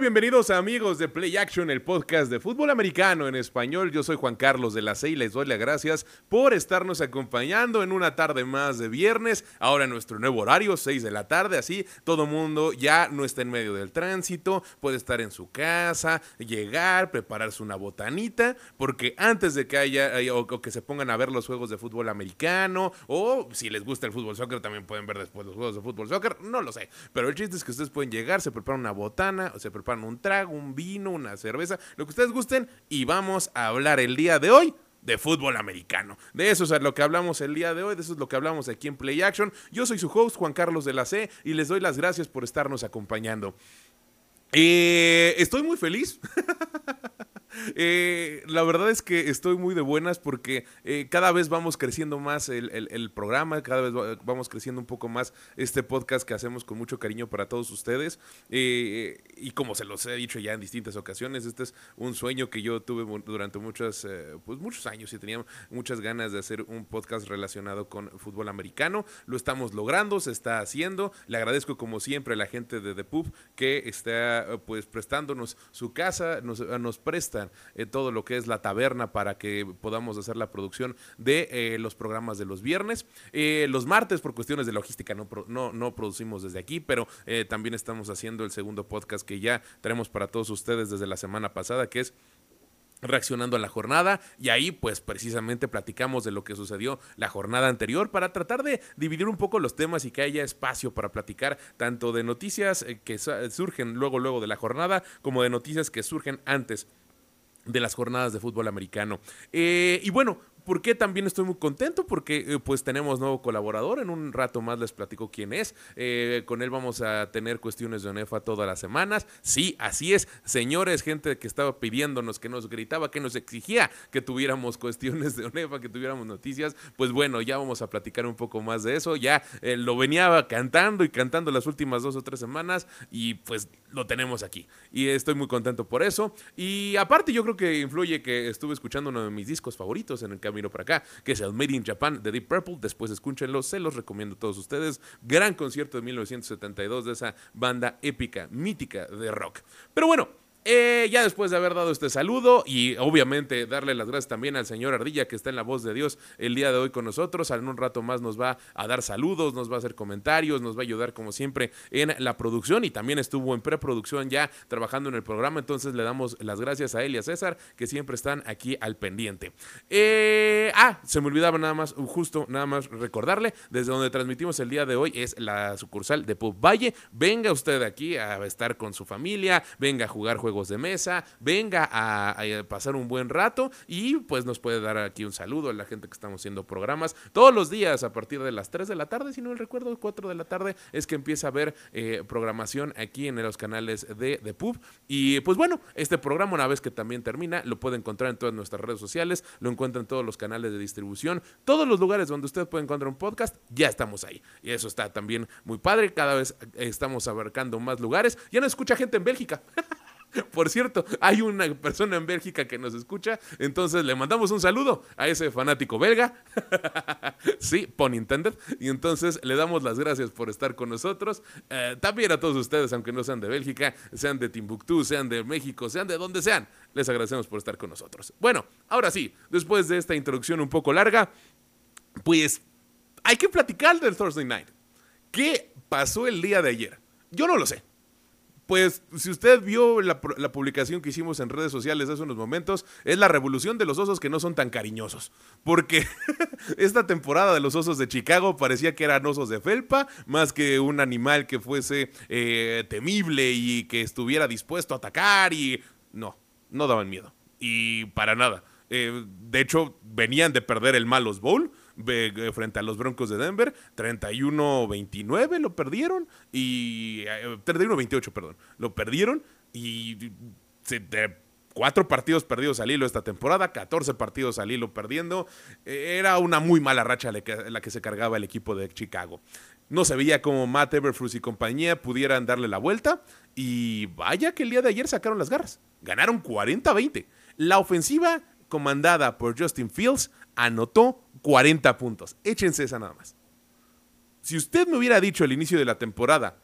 Bienvenidos amigos de Play Action, el podcast de fútbol americano en español. Yo soy Juan Carlos de la C y les doy las gracias por estarnos acompañando en una tarde más de viernes. Ahora en nuestro nuevo horario, 6 de la tarde, así todo mundo ya no está en medio del tránsito, puede estar en su casa, llegar, prepararse una botanita, porque antes de que haya eh, o, que se pongan a ver los juegos de fútbol americano, o si les gusta el fútbol soccer, también pueden ver después los juegos de fútbol soccer, no lo sé. Pero el chiste es que ustedes pueden llegar, se preparan una botana se preparan un trago, un vino, una cerveza, lo que ustedes gusten y vamos a hablar el día de hoy de fútbol americano. De eso es lo que hablamos el día de hoy, de eso es lo que hablamos aquí en Play Action. Yo soy su host, Juan Carlos de la C, y les doy las gracias por estarnos acompañando. Eh, estoy muy feliz. Eh, la verdad es que estoy muy de buenas porque eh, cada vez vamos creciendo más el, programa, cada vez vamos creciendo un poco más este podcast que hacemos con mucho cariño para todos ustedes. Eh, y como se los he dicho ya en distintas ocasiones, este es un sueño que yo tuve durante muchos, pues muchos años y tenía muchas ganas de hacer un podcast relacionado con fútbol americano. Lo estamos logrando, se está haciendo. Le agradezco como siempre a la gente de The Pub que está pues prestándonos su casa, nos, nos presta eh, todo lo que es la taberna para que podamos hacer la producción de eh, los programas de los viernes. Eh, los martes, por cuestiones de logística, no, no, no producimos desde aquí, pero también estamos haciendo el segundo podcast que ya tenemos para todos ustedes desde la semana pasada, que es reaccionando a la jornada y ahí pues precisamente platicamos de lo que sucedió la jornada anterior para tratar de dividir un poco los temas y que haya espacio para platicar tanto de noticias que surgen luego luego de la jornada como de noticias que surgen antes de las jornadas de fútbol americano. Eh, y bueno, ¿Por qué también estoy muy contento? Porque eh, pues tenemos nuevo colaborador. En un rato más les platico quién es. Eh, con él vamos a tener cuestiones de ONEFA todas las semanas. Sí, así es. Señores, gente que estaba pidiéndonos, que nos gritaba, que nos exigía que tuviéramos cuestiones de ONEFA, que tuviéramos noticias. Pues bueno, ya vamos a platicar un poco más de eso. Ya eh, lo venía cantando y cantando las últimas dos o tres semanas y pues lo tenemos aquí. Y estoy muy contento por eso. Y aparte yo creo que influye que estuve escuchando uno de mis discos favoritos en el que camino para acá, que es el Made in Japan de Deep Purple. Después escúchenlo, se los recomiendo a todos ustedes. Gran concierto de 1972 de esa banda épica, mítica de rock. Pero bueno, eh, ya después de haber dado este saludo y obviamente darle las gracias también al señor Ardilla que está en la voz de Dios el día de hoy con nosotros. En un rato más nos va a dar saludos, nos va a hacer comentarios, nos va a ayudar como siempre en la producción y también estuvo en preproducción ya trabajando en el programa. Entonces le damos las gracias a él y a César que siempre están aquí al pendiente. Eh, ah, se me olvidaba nada más, justo nada más recordarle, desde donde transmitimos el día de hoy es la sucursal de Pub Valle. Venga usted aquí a estar con su familia, venga a jugar juegos de mesa, venga a, pasar un buen rato y pues nos puede dar aquí un saludo a la gente que estamos haciendo programas todos los días a partir de las 3 de la tarde, si no me recuerdo, 4 de la tarde es que empieza a haber eh, programación aquí en los canales de, de Pub. Y pues bueno, este programa una vez que también termina, lo puede encontrar en todas nuestras redes sociales, lo encuentra en todos los canales de distribución, todos los lugares donde usted puede encontrar un podcast, ya estamos ahí. Y eso está también muy padre, cada vez estamos abarcando más lugares. Ya no escucha gente en Bélgica. Por cierto, hay una persona en Bélgica que nos escucha, entonces le mandamos un saludo a ese fanático belga. sí, pon intended. Y entonces le damos las gracias por estar con nosotros. Eh, también a todos ustedes, aunque no sean de Bélgica, sean de Timbuktu, sean de México, sean de donde sean, les agradecemos por estar con nosotros. Bueno, ahora sí, después de esta introducción un poco larga, pues hay que platicar del Thursday Night. ¿Qué pasó el día de ayer? Yo no lo sé. Pues si usted vio la, publicación que hicimos en redes sociales hace unos momentos, es la revolución de los osos que no son tan cariñosos. Porque esta temporada de los osos de Chicago parecía que eran osos de felpa, más que un animal que fuese eh, temible y que estuviera dispuesto a atacar y... No, no daban miedo. Y para nada. Eh, de hecho, venían de perder el Malos Bowl eh, frente a los Broncos de Denver. 31-29 lo perdieron y... 31-28, eh, perdón. Lo perdieron y... de cuatro partidos perdidos al hilo esta temporada, 14 partidos al hilo perdiendo. Era una muy mala racha la que, la que se cargaba el equipo de Chicago. No se veía como Matt Everflus y compañía pudieran darle la vuelta. Y vaya que el día de ayer sacaron las garras. Ganaron 40-20. La ofensiva comandada por Justin Fields anotó 40 puntos. Échense esa nada más. Si usted me hubiera dicho al inicio de la temporada,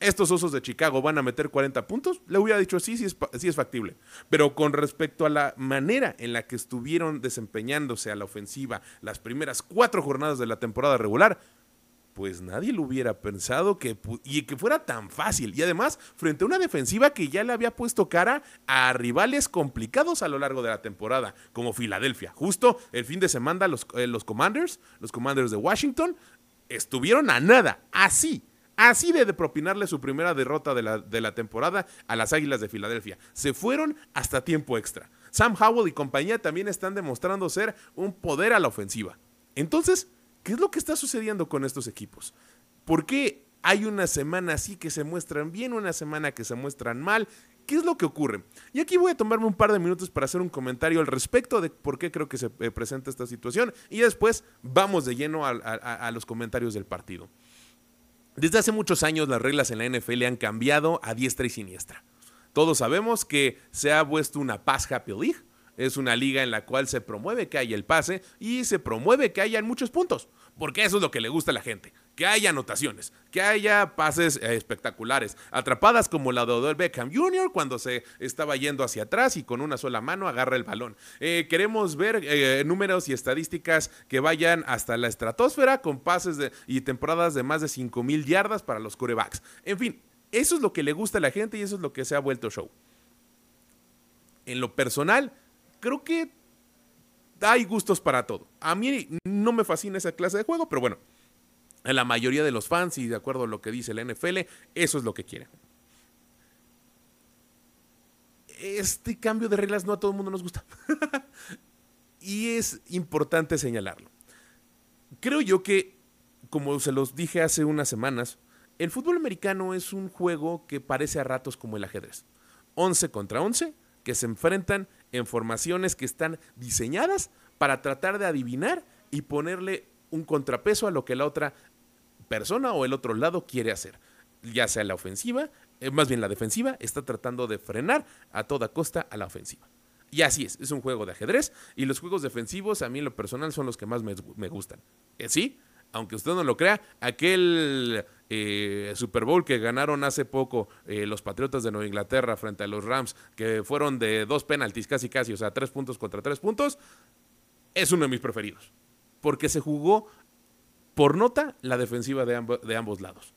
estos osos de Chicago van a meter 40 puntos, le hubiera dicho sí, sí es, sí es factible. Pero con respecto a la manera en la que estuvieron desempeñándose a la ofensiva las primeras cuatro jornadas de la temporada regular, pues nadie lo hubiera pensado que, y que fuera tan fácil. Y además, frente a una defensiva que ya le había puesto cara a rivales complicados a lo largo de la temporada, como Filadelfia. Justo el fin de semana los, eh, los Commanders, los Commanders de Washington, estuvieron a nada, así. Así de, propinarle su primera derrota de la, de la temporada a las Águilas de Filadelfia. Se fueron hasta tiempo extra. Sam Howell y compañía también están demostrando ser un poder a la ofensiva. Entonces, ¿Qué es lo que está sucediendo con estos equipos? ¿Por qué hay una semana así que se muestran bien, una semana que se muestran mal? ¿Qué es lo que ocurre? Y aquí voy a tomarme un par de minutos para hacer un comentario al respecto de por qué creo que se eh, presenta esta situación y después vamos de lleno a, los comentarios del partido. Desde hace muchos años las reglas en la NFL han cambiado a diestra y siniestra. Todos sabemos que se ha puesto una Pass Happy League, es una liga en la cual se promueve que haya el pase y se promueve que haya muchos puntos, porque eso es lo que le gusta a la gente, que haya anotaciones, que haya pases eh, espectaculares, atrapadas como la de Odell Beckham Jr. cuando se estaba yendo hacia atrás y con una sola mano agarra el balón. Eh, queremos ver eh, números y estadísticas que vayan hasta la estratosfera con pases y temporadas de más de 5 mil yardas para los corebacks. En fin, eso es lo que le gusta a la gente y eso es lo que se ha vuelto show. En lo personal, creo que hay gustos para todo. A mí no me fascina esa clase de juego, pero bueno, a la mayoría de los fans y de acuerdo a lo que dice la NFL, eso es lo que quieren. Este cambio de reglas no a todo el mundo nos gusta. y es importante señalarlo. Creo yo que, como se los dije hace unas semanas, el fútbol americano es un juego que parece a ratos como el ajedrez. 11 contra 11, que se enfrentan en formaciones que están diseñadas para tratar de adivinar y ponerle un contrapeso a lo que la otra persona o el otro lado quiere hacer. Ya sea la ofensiva, eh, más bien la defensiva, está tratando de frenar a toda costa a la ofensiva. Y así es, es un juego de ajedrez y los juegos defensivos a mí en lo personal son los que más me, gustan. Eh, sí, aunque usted no lo crea, aquel eh, Super Bowl que ganaron hace poco eh, los Patriotas de Nueva Inglaterra frente a los Rams, que fueron de dos penaltis casi casi, o sea, tres puntos contra tres puntos, es uno de mis preferidos. Porque se jugó por nota la defensiva de, de ambos lados.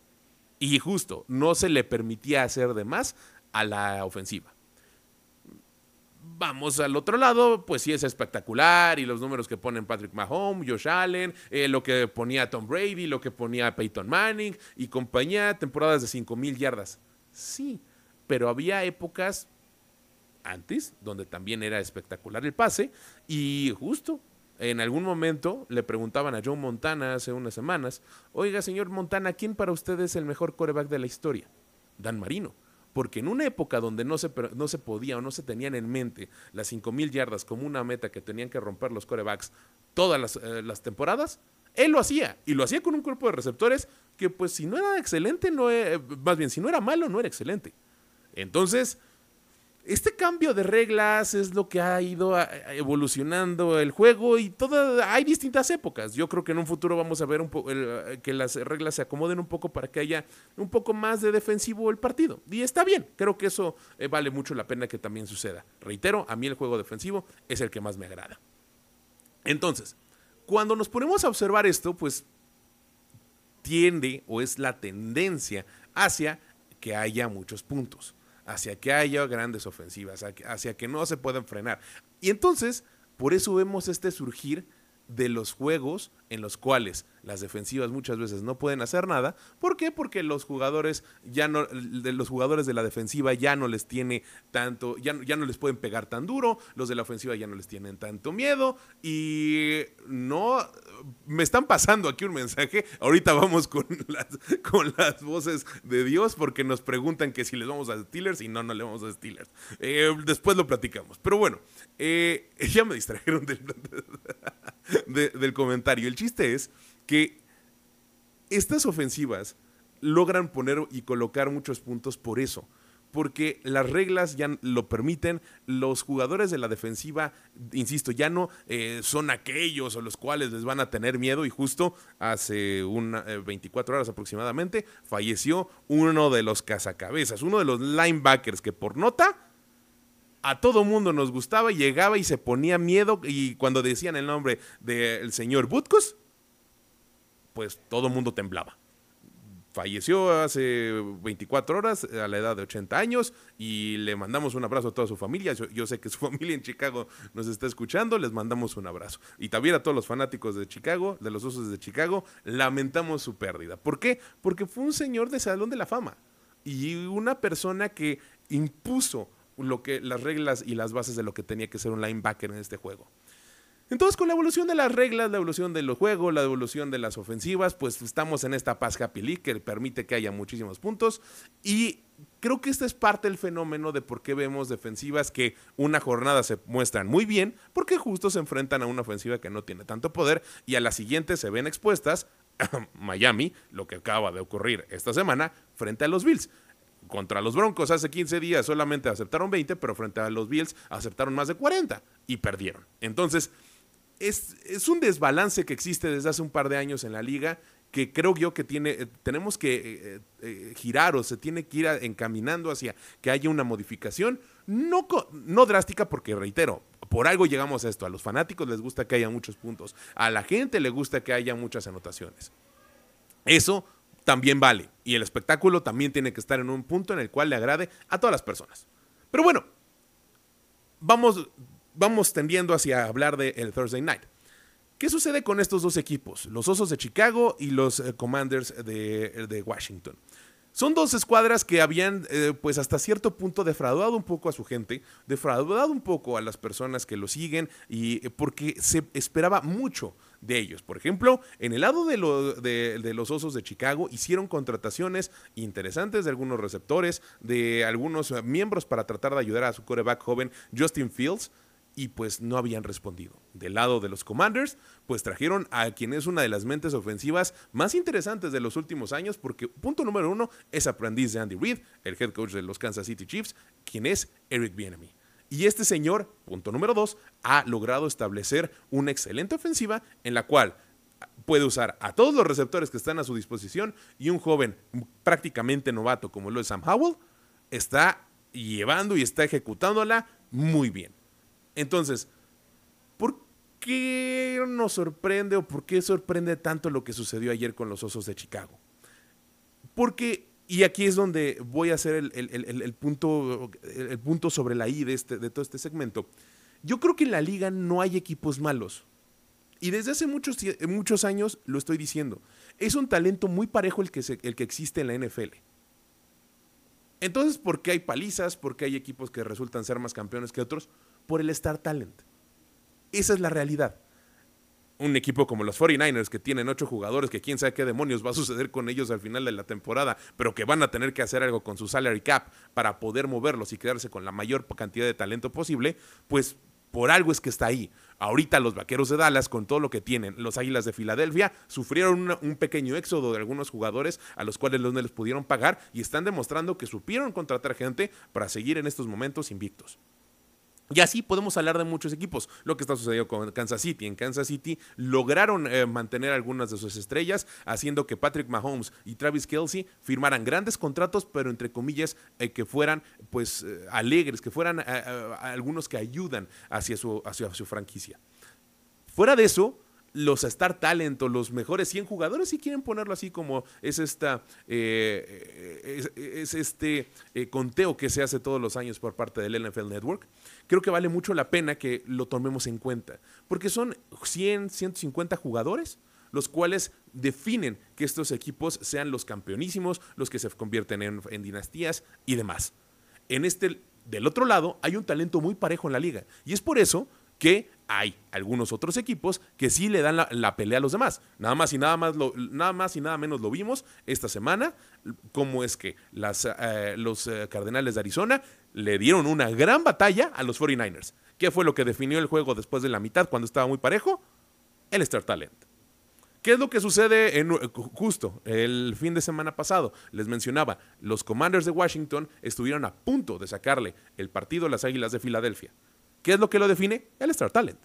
Y justo, no se le permitía hacer de más a la ofensiva. Vamos al otro lado, pues sí es espectacular y los números que ponen Patrick Mahomes, Josh Allen, eh, lo que ponía Tom Brady, lo que ponía Peyton Manning y compañía, temporadas de 5 mil yardas. Sí, pero había épocas antes donde también era espectacular el pase y justo en algún momento le preguntaban a Joe Montana hace unas semanas, oiga señor Montana, ¿quién para usted es el mejor coreback de la historia? Dan Marino porque en una época donde no se, no se podía o no se tenían en mente las 5.000 yardas como una meta que tenían que romper los corebacks todas las, eh, las, temporadas, él lo hacía y lo hacía con un cuerpo de receptores que pues si no era excelente, no, eh, más bien si no era malo, no era excelente. Entonces, este cambio de reglas es lo que ha ido evolucionando el juego y toda, hay distintas épocas. Yo creo que en un futuro vamos a ver eh, que las reglas se acomoden un poco para que haya un poco más de defensivo el partido. Y está bien, creo que eso eh, vale mucho la pena que también suceda. Reitero, a mí el juego defensivo es el que más me agrada. Entonces, cuando nos ponemos a observar esto, pues tiende o es la tendencia hacia que haya muchos puntos hacia que haya grandes ofensivas, hacia que no se puedan frenar. Y entonces, por eso vemos este surgir de los juegos en los cuales las defensivas muchas veces no pueden hacer nada. ¿Por qué? Porque los jugadores ya no, los jugadores de la defensiva ya no les tiene tanto, ya, ya no les pueden pegar tan duro, los de la ofensiva ya no les tienen tanto miedo y no, me están pasando aquí un mensaje, ahorita vamos con las, con las voces de Dios porque nos preguntan que si les vamos a Steelers y no, no le vamos a Steelers. Eh, después lo platicamos, pero bueno, eh, ya me distrajeron del, comentario. El chiste es que estas ofensivas logran poner y colocar muchos puntos por eso, porque las reglas ya lo permiten. Los jugadores de la defensiva, insisto, ya no eh, son aquellos a los cuales les van a tener miedo. Y justo hace una, 24 horas aproximadamente falleció uno de los cazacabezas, uno de los linebackers que por nota a todo mundo nos gustaba, llegaba y se ponía miedo y cuando decían el nombre del señor Butkus, pues todo mundo temblaba. Falleció hace 24 horas a la edad de 80 años y le mandamos un abrazo a toda su familia. Yo, sé que su familia en Chicago nos está escuchando, les mandamos un abrazo. Y también a todos los fanáticos de Chicago, de los osos de Chicago, lamentamos su pérdida. ¿Por qué? Porque fue un señor de Salón de la Fama y una persona que impuso lo que, las reglas y las bases de lo que tenía que ser un linebacker en este juego. Entonces, con la evolución de las reglas, la evolución del juego, la evolución de las ofensivas, pues estamos en esta paz happy league que permite que haya muchísimos puntos. Y creo que este es parte del fenómeno de por qué vemos defensivas que una jornada se muestran muy bien, porque justo se enfrentan a una ofensiva que no tiene tanto poder y a la siguiente se ven expuestas Miami, lo que acaba de ocurrir esta semana, frente a los Bills contra los Broncos hace 15 días solamente aceptaron 20, pero frente a los Bills aceptaron más de 40 y perdieron. Entonces, es, un desbalance que existe desde hace un par de años en la liga que creo yo que tiene, eh, tenemos que eh, eh, girar o se tiene que ir encaminando hacia que haya una modificación, no, no drástica porque reitero, por algo llegamos a esto, a los fanáticos les gusta que haya muchos puntos, a la gente le gusta que haya muchas anotaciones. Eso también vale. Y el espectáculo también tiene que estar en un punto en el cual le agrade a todas las personas. Pero bueno, vamos, vamos tendiendo hacia hablar del el Thursday Night. ¿Qué sucede con estos dos equipos? Los Osos de Chicago y los eh, Commanders de, de Washington. Son dos escuadras que habían, eh, pues hasta cierto punto, defraudado un poco a su gente, defraudado un poco a las personas que lo siguen, y eh, porque se esperaba mucho de ellos. Por ejemplo, en el lado de, de, los Osos de Chicago hicieron contrataciones interesantes de algunos receptores, de algunos miembros para tratar de ayudar a su coreback joven Justin Fields y pues no habían respondido. Del lado de los Commanders, pues trajeron a quien es una de las mentes ofensivas más interesantes de los últimos años, porque punto número uno es aprendiz de Andy Reid, el head coach de los Kansas City Chiefs, quien es Eric Bieniemy. Y este señor, punto número dos, ha logrado establecer una excelente ofensiva en la cual puede usar a todos los receptores que están a su disposición y un joven prácticamente novato como lo es Sam Howell, está llevando y está ejecutándola muy bien. Entonces, ¿por qué nos sorprende o por qué sorprende tanto lo que sucedió ayer con los Osos de Chicago? Porque, y aquí es donde voy a hacer el, punto, el punto sobre la I de, este, de todo este segmento. Yo creo que en la liga no hay equipos malos. Y desde hace muchos, muchos años lo estoy diciendo. Es un talento muy parejo el que, el que existe en la NFL. Entonces, ¿por qué hay palizas? ¿Por qué hay equipos que resultan ser más campeones que otros? por el Star Talent. Esa es la realidad. Un equipo como los 49ers que tienen ocho jugadores, que quién sabe qué demonios va a suceder con ellos al final de la temporada, pero que van a tener que hacer algo con su salary cap para poder moverlos y quedarse con la mayor cantidad de talento posible, pues por algo es que está ahí. Ahorita los Vaqueros de Dallas, con todo lo que tienen, los Águilas de Filadelfia, sufrieron un pequeño éxodo de algunos jugadores a los cuales no les pudieron pagar y están demostrando que supieron contratar gente para seguir en estos momentos invictos. Y así podemos hablar de muchos equipos. Lo que está sucediendo con Kansas City. En Kansas City lograron eh, mantener algunas de sus estrellas, haciendo que Patrick Mahomes y Travis Kelsey firmaran grandes contratos, pero entre comillas, eh, que fueran pues eh, alegres, que fueran algunos que ayudan hacia su, hacia su franquicia. Fuera de eso, los Star Talent o los mejores 100 jugadores, si quieren ponerlo así como es, esta, eh, es, este eh, conteo que se hace todos los años por parte del NFL Network, creo que vale mucho la pena que lo tomemos en cuenta, porque son 100, 150 jugadores los cuales definen que estos equipos sean los campeonísimos, los que se convierten en, en dinastías y demás. En este, del otro lado, hay un talento muy parejo en la liga, y es por eso que hay algunos otros equipos que sí le dan la, pelea a los demás. Nada más y nada más lo, nada más y nada menos lo vimos esta semana, cómo es que eh, los eh, Cardenales de Arizona le dieron una gran batalla a los 49ers. ¿Qué fue lo que definió el juego después de la mitad cuando estaba muy parejo? El Star Talent. ¿Qué es lo que sucede justo el fin de semana pasado? Les mencionaba, los Commanders de Washington estuvieron a punto de sacarle el partido a las Águilas de Filadelfia. ¿Qué es lo que lo define? El Star Talent.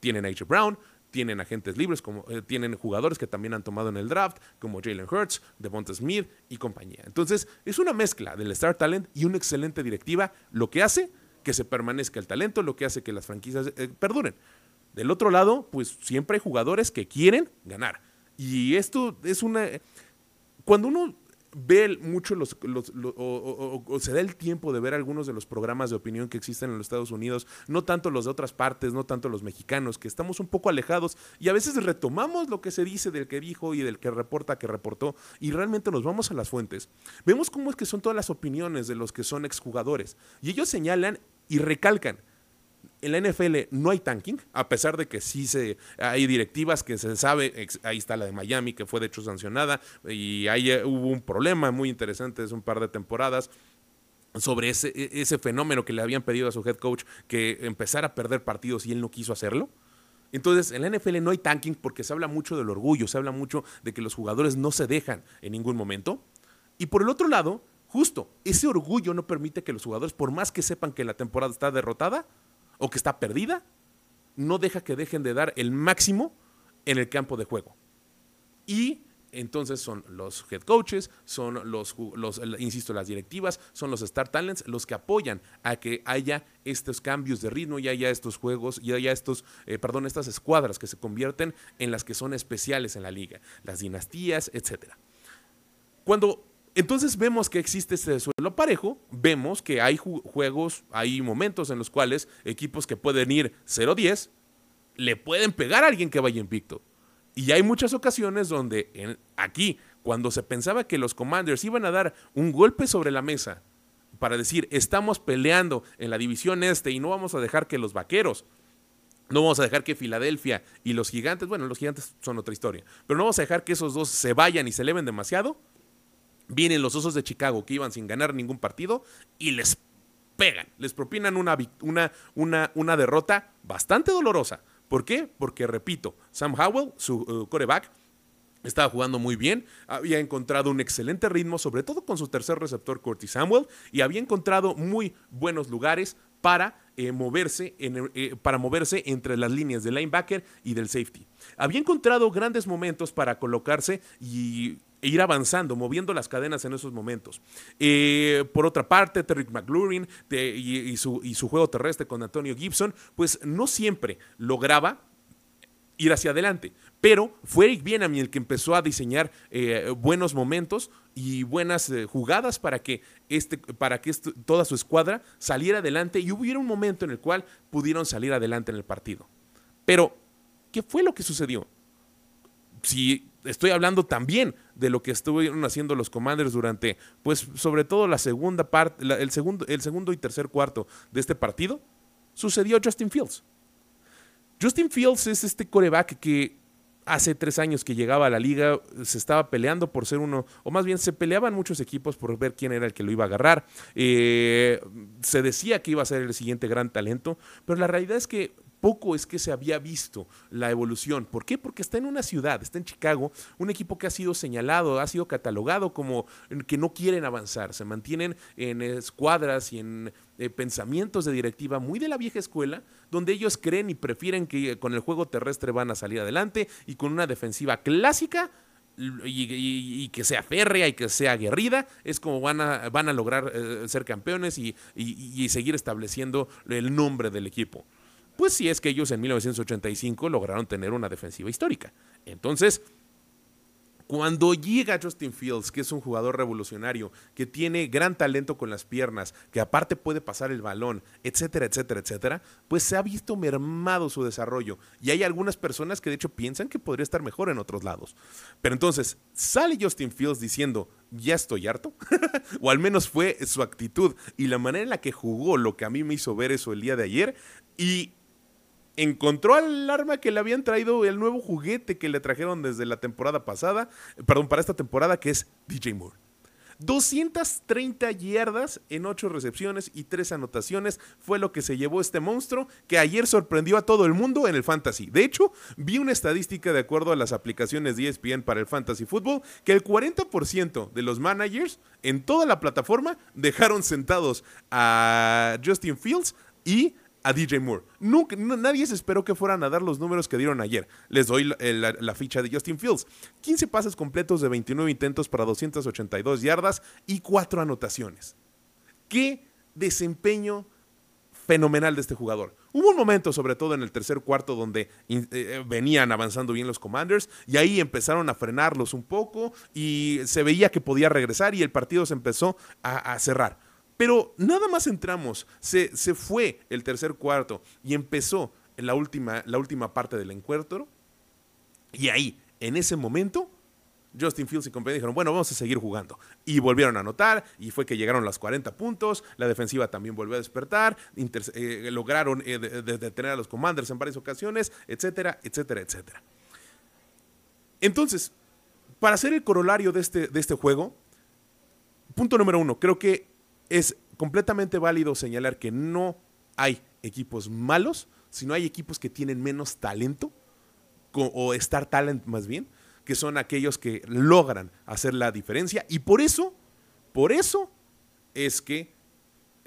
Tienen a H. Brown, tienen agentes libres, como, eh, tienen jugadores que también han tomado en el draft, como Jalen Hurts, Devonta Smith y compañía. Entonces, es una mezcla del Star Talent y una excelente directiva, lo que hace que se permanezca el talento, lo que hace que las franquicias eh, perduren. Del otro lado, pues siempre hay jugadores que quieren ganar. Y esto es una... Cuando uno ve mucho los, o, se da el tiempo de ver algunos de los programas de opinión que existen en los Estados Unidos, no tanto los de otras partes, no tanto los mexicanos, que estamos un poco alejados y a veces retomamos lo que se dice del que dijo y del que reporta, que reportó, y realmente nos vamos a las fuentes. Vemos cómo es que son todas las opiniones de los que son exjugadores, y ellos señalan y recalcan en la NFL no hay tanking, a pesar de que sí se, hay directivas que se sabe, ahí está la de Miami, que fue de hecho sancionada, y ahí eh, hubo un problema muy interesante hace un par de temporadas sobre ese, e, ese fenómeno que le habían pedido a su head coach que empezara a perder partidos y él no quiso hacerlo. Entonces, en la NFL no hay tanking porque se habla mucho del orgullo, se habla mucho de que los jugadores no se dejan en ningún momento. Y por el otro lado, justo, ese orgullo no permite que los jugadores, por más que sepan que la temporada está derrotada, o que está perdida, no deja que dejen de dar el máximo en el campo de juego. Y entonces son los head coaches, son los, los, insisto, las directivas, son los Star Talents los que apoyan a que haya estos cambios de ritmo y haya estos juegos y haya estos, eh, perdón, estas escuadras que se convierten en las que son especiales en la liga, las dinastías, etc. Cuando entonces vemos que existe este suelo parejo, vemos que hay juegos, hay momentos en los cuales equipos que pueden ir 0-10 le pueden pegar a alguien que vaya invicto. Y hay muchas ocasiones donde aquí, cuando se pensaba que los Commanders iban a dar un golpe sobre la mesa para decir, estamos peleando en la división este y no vamos a dejar que los Vaqueros, no vamos a dejar que Filadelfia y los Gigantes, bueno, los Gigantes son otra historia, pero no vamos a dejar que esos dos se vayan y se eleven demasiado, Vienen los Osos de Chicago que iban sin ganar ningún partido y les pegan, les propinan una, una, una, una derrota bastante dolorosa. ¿Por qué? Porque, repito, Sam Howell, su coreback, estaba jugando muy bien, había encontrado un excelente ritmo, sobre todo con su tercer receptor Curtis Samuel, y había encontrado muy buenos lugares para eh, moverse, eh, para moverse entre las líneas del linebacker y del safety. Había encontrado grandes momentos para colocarse y e ir avanzando, moviendo las cadenas en esos momentos. Eh, por otra parte, Terry McLaurin y, su, juego terrestre con Antonio Gibson, pues no siempre lograba ir hacia adelante. Pero fue Eric Bienami el que empezó a diseñar eh, buenos momentos y buenas eh, jugadas para que, este, para que toda su escuadra saliera adelante y hubiera un momento en el cual pudieron salir adelante en el partido. Pero, ¿qué fue lo que sucedió? Si estoy hablando también de lo que estuvieron haciendo los Commanders durante, pues sobre todo la segunda parte, el, segundo, el segundo y tercer cuarto de este partido, sucedió Justin Fields. Justin Fields es este coreback que hace tres años que llegaba a la liga, se estaba peleando por ser uno, o más bien se peleaban muchos equipos por ver quién era el que lo iba a agarrar. Eh, se decía que iba a ser el siguiente gran talento, pero la realidad es que poco es que se había visto la evolución. ¿Por qué? Porque está en una ciudad, está en Chicago, un equipo que ha sido señalado, ha sido catalogado como que no quieren avanzar, se mantienen en escuadras y en eh, pensamientos de directiva muy de la vieja escuela, donde ellos creen y prefieren que con el juego terrestre van a salir adelante y con una defensiva clásica. Y, que sea férrea y que sea aguerrida, es como van a, van a lograr eh, ser campeones y seguir estableciendo el nombre del equipo. Pues sí es que ellos en 1985 lograron tener una defensiva histórica. Entonces, cuando llega Justin Fields, que es un jugador revolucionario, que tiene gran talento con las piernas, que aparte puede pasar el balón, etcétera, etcétera, etcétera, pues se ha visto mermado su desarrollo. Y hay algunas personas que de hecho piensan que podría estar mejor en otros lados. Pero entonces sale Justin Fields diciendo, ya estoy harto, o al menos fue su actitud y la manera en la que jugó lo que a mí me hizo ver eso el día de ayer. Y encontró al arma que le habían traído, el nuevo juguete que le trajeron desde la temporada pasada, perdón, para esta temporada, que es DJ Moore. 230 yardas en 8 recepciones y 3 anotaciones fue lo que se llevó este monstruo que ayer sorprendió a todo el mundo en el fantasy. De hecho, vi una estadística de acuerdo a las aplicaciones de ESPN para el fantasy fútbol que el 40% de los managers en toda la plataforma dejaron sentados a Justin Fields y a DJ Moore. Nunca, nadie se esperó que fueran a dar los números que dieron ayer. Les doy la, ficha de Justin Fields. 15 pases completos de 29 intentos para 282 yardas y 4 anotaciones. Qué desempeño fenomenal de este jugador. Hubo un momento, sobre todo en el tercer cuarto, donde eh, venían avanzando bien los Commanders y ahí empezaron a frenarlos un poco y se veía que podía regresar y el partido se empezó a cerrar. Pero nada más entramos, se, se fue el tercer cuarto y empezó la última, la última parte del encuentro. Y ahí, en ese momento, Justin Fields y compañía dijeron, bueno, vamos a seguir jugando. Y volvieron a anotar, y fue que llegaron los 40 puntos, la defensiva también volvió a despertar, eh, lograron eh, detener a los Commanders en varias ocasiones, etcétera, etcétera, etcétera. Entonces, para hacer el corolario de este, de este juego, punto número uno, creo que es completamente válido señalar que no hay equipos malos, sino hay equipos que tienen menos talento, o Star Talent más bien, que son aquellos que logran hacer la diferencia. Y por eso, por eso es que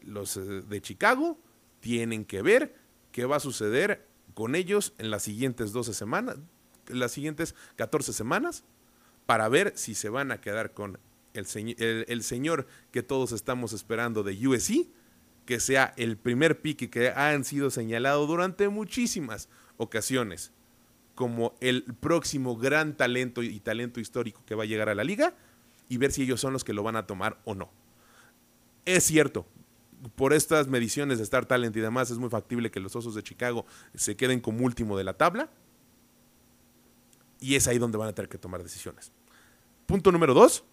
los eh, de Chicago tienen que ver qué va a suceder con ellos en las siguientes 12 semanas, las siguientes 14 semanas, para ver si se van a quedar con el, señor que todos estamos esperando de USC, que sea el primer pique que han sido señalado durante muchísimas ocasiones como el próximo gran talento y talento histórico que va a llegar a la liga y ver si ellos son los que lo van a tomar o no. Es cierto, por estas mediciones de Star Talent y demás es muy factible que los Osos de Chicago se queden como último de la tabla y es ahí donde van a tener que tomar decisiones. Punto número dos,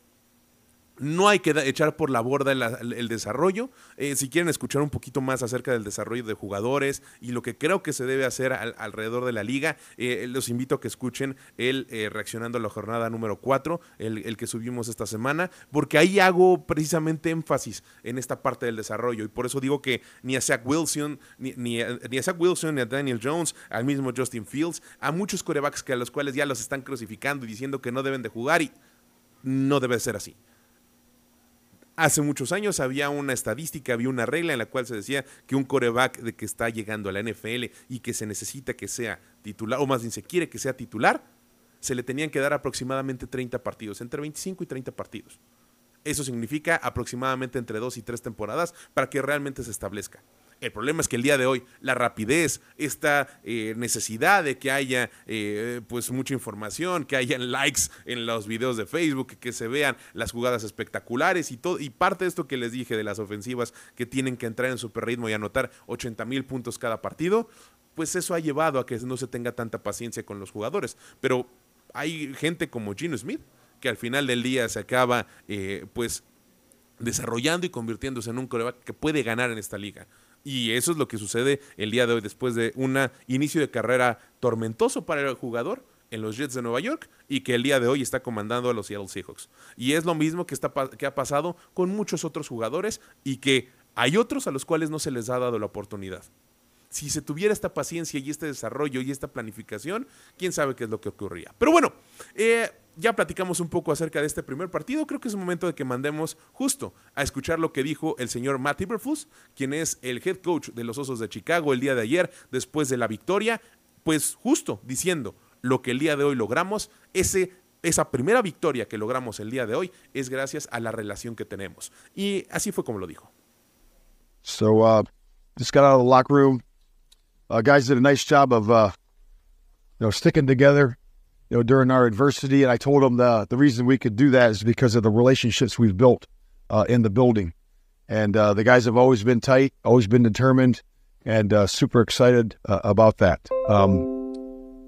no hay que echar por la borda el, desarrollo. Eh, si quieren escuchar un poquito más acerca del desarrollo de jugadores y lo que creo que se debe hacer alrededor de la liga, eh, los invito a que escuchen el eh, reaccionando a la jornada número 4, el, que subimos esta semana, porque ahí hago precisamente énfasis en esta parte del desarrollo. Y por eso digo que ni Wilson, ni, ni, a, Zach Wilson, ni a Daniel Jones, al mismo Justin Fields, a muchos corebacks que a los cuales ya los están crucificando y diciendo que no deben de jugar y no debe ser así. Hace muchos años había una estadística, había una regla en la cual se decía que un coreback de que está llegando a la NFL y que se necesita que sea titular, o más bien se quiere que sea titular, se le tenían que dar aproximadamente 30 partidos, entre 25 y 30 partidos. Eso significa aproximadamente entre dos y tres temporadas para que realmente se establezca. El problema es que el día de hoy la rapidez, esta eh, necesidad de que haya eh, pues mucha información, que haya likes en los videos de Facebook, que se vean las jugadas espectaculares y todo, y parte de esto que les dije de las ofensivas que tienen que entrar en super ritmo y anotar 80 mil puntos cada partido, pues eso ha llevado a que no se tenga tanta paciencia con los jugadores. Pero hay gente como Gino Smith que al final del día se acaba eh, pues desarrollando y convirtiéndose en un coreback que puede ganar en esta liga. Y eso es lo que sucede el día de hoy después de un inicio de carrera tormentoso para el jugador en los Jets de Nueva York y que el día de hoy está comandando a los Seattle Seahawks. Y es lo mismo que, está, que ha pasado con muchos otros jugadores y que hay otros a los cuales no se les ha dado la oportunidad. Si se tuviera esta paciencia y este desarrollo y esta planificación, quién sabe qué es lo que ocurría. Pero bueno, eh, ya platicamos un poco acerca de este primer partido. Creo que es momento de que mandemos justo a escuchar lo que dijo el señor Matt Iberfus, quien es el head coach de los Osos de Chicago el día de ayer, después de la victoria. Pues justo diciendo lo que el día de hoy logramos, ese esa primera victoria que logramos el día de hoy es gracias a la relación que tenemos. Y así fue como lo dijo. So, uh, just got out of the locker room. Uh, guys did a nice job of, uh, you know, sticking together. You know, during our adversity. And I told them the the reason we could do that is because of the relationships we've built uh, in the building. And uh, the guys have always been tight, always been determined, and uh, super excited uh, about that. Um,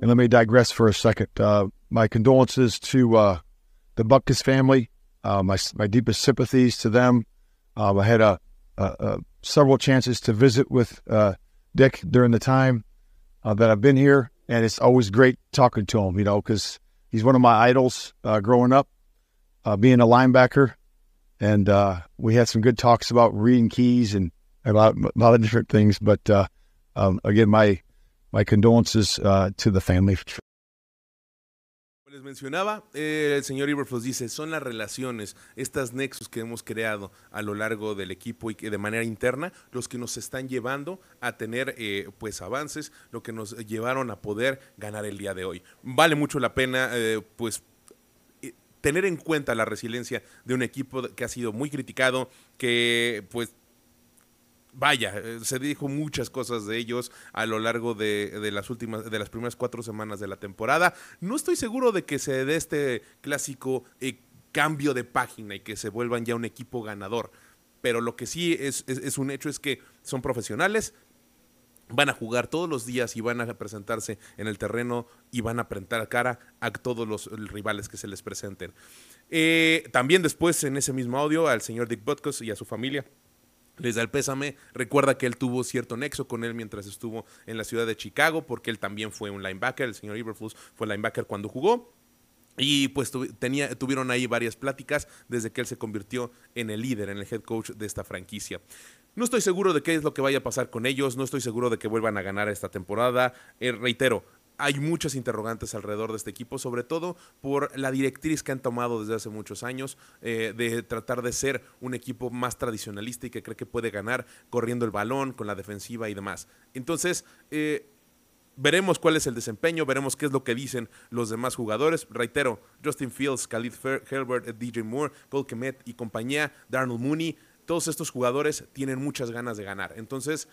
and let me digress for a second. Uh, my condolences to uh, the Buckus family. my my deepest sympathies to them. Um, I had a, a, a, several chances to visit with Dick during the time that I've been here, and it's always great talking to him, you know, because he's one of my idols uh, growing up, uh, being a linebacker, and uh, we had some good talks about reading keys and a lot, a lot of different things. But uh, um, again, my my condolences uh, to the family. Mencionaba, eh, el señor Iberfloss dice, son las relaciones, estas nexos que hemos creado a lo largo del equipo y que de manera interna, los que nos están llevando a tener eh, pues avances, lo que nos llevaron a poder ganar el día de hoy. Vale mucho la pena eh, pues tener en cuenta la resiliencia de un equipo que ha sido muy criticado, que pues vaya, eh, se dijo muchas cosas de ellos a lo largo de, las últimas, de las primeras cuatro semanas de la temporada. No estoy seguro de que se dé este clásico eh, cambio de página y que se vuelvan ya un equipo ganador. Pero lo que sí es, un hecho es que son profesionales, van a jugar todos los días y van a presentarse en el terreno y van a a cara a todos los rivales que se les presenten. Eh, también después en ese mismo audio al señor Dick Butkus y a su familia les da el pésame. Recuerda que él tuvo cierto nexo con él mientras estuvo en la ciudad de Chicago, porque él también fue un linebacker. El señor Iberflus fue linebacker cuando jugó. Y pues tenía, tuvieron ahí varias pláticas desde que él se convirtió en el líder, en el head coach de esta franquicia. No estoy seguro de qué es lo que vaya a pasar con ellos, no estoy seguro de que vuelvan a ganar esta temporada. Eh, reitero, hay muchas interrogantes alrededor de este equipo, sobre todo por la directriz que han tomado desde hace muchos años eh, de tratar de ser un equipo más tradicionalista y que cree que puede ganar corriendo el balón, con la defensiva y demás. Entonces, eh, veremos cuál es el desempeño, veremos qué es lo que dicen los demás jugadores. Reitero, Justin Fields, Khalid Herbert, DJ Moore, Cole Kemet y compañía, Darnold Mooney todos estos jugadores tienen muchas ganas de ganar. Entonces,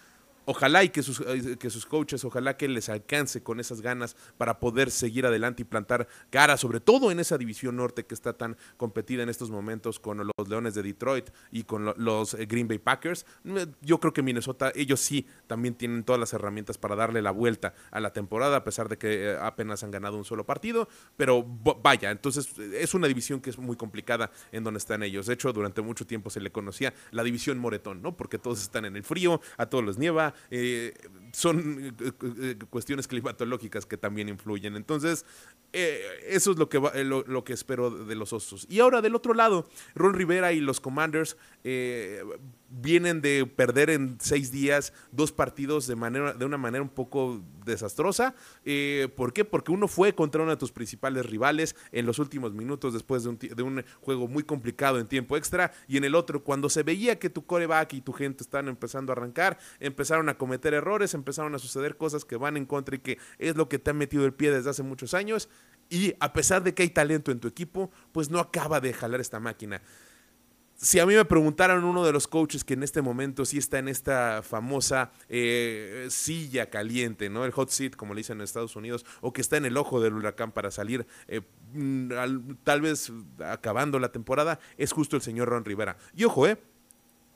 Ojalá y que sus, eh, que sus coaches, ojalá que les alcance con esas ganas para poder seguir adelante y plantar cara, sobre todo en esa división norte que está tan competida en estos momentos con los Leones de Detroit y con los eh, Green Bay Packers. Yo creo que Minnesota, ellos sí también tienen todas las herramientas para darle la vuelta a la temporada, a pesar de que eh, apenas han ganado un solo partido. Pero vaya, entonces es una división que es muy complicada en donde están ellos. De hecho, durante mucho tiempo se le conocía la división Moretón, ¿no? Porque todos están en el frío, a todos les nieva, eh, son eh, eh, cuestiones climatológicas que también influyen. Entonces, eso es lo que, lo, que espero de los Osos. Y ahora, del otro lado, Ron Rivera y los Commanders vienen de perder en seis días dos partidos de, manera, de una manera un poco desastrosa. Eh, ¿Por qué? Porque uno fue contra uno de tus principales rivales en los últimos minutos después de un, de un, juego muy complicado en tiempo extra. Y en el otro, cuando se veía que tu coreback y tu gente están empezando a arrancar, empezaron a cometer errores, empezaron a suceder cosas que van en contra y que es lo que te ha metido el pie desde hace muchos años. Y a pesar de que hay talento en tu equipo, pues no acaba de jalar esta máquina si a mí me preguntaran uno de los coaches que en este momento sí está en esta famosa eh, silla caliente, ¿no? El hot seat, como le dicen en Estados Unidos, o que está en el ojo del huracán para salir eh, mm, tal vez acabando la temporada, es justo el señor Ron Rivera. Y ojo, ¿eh?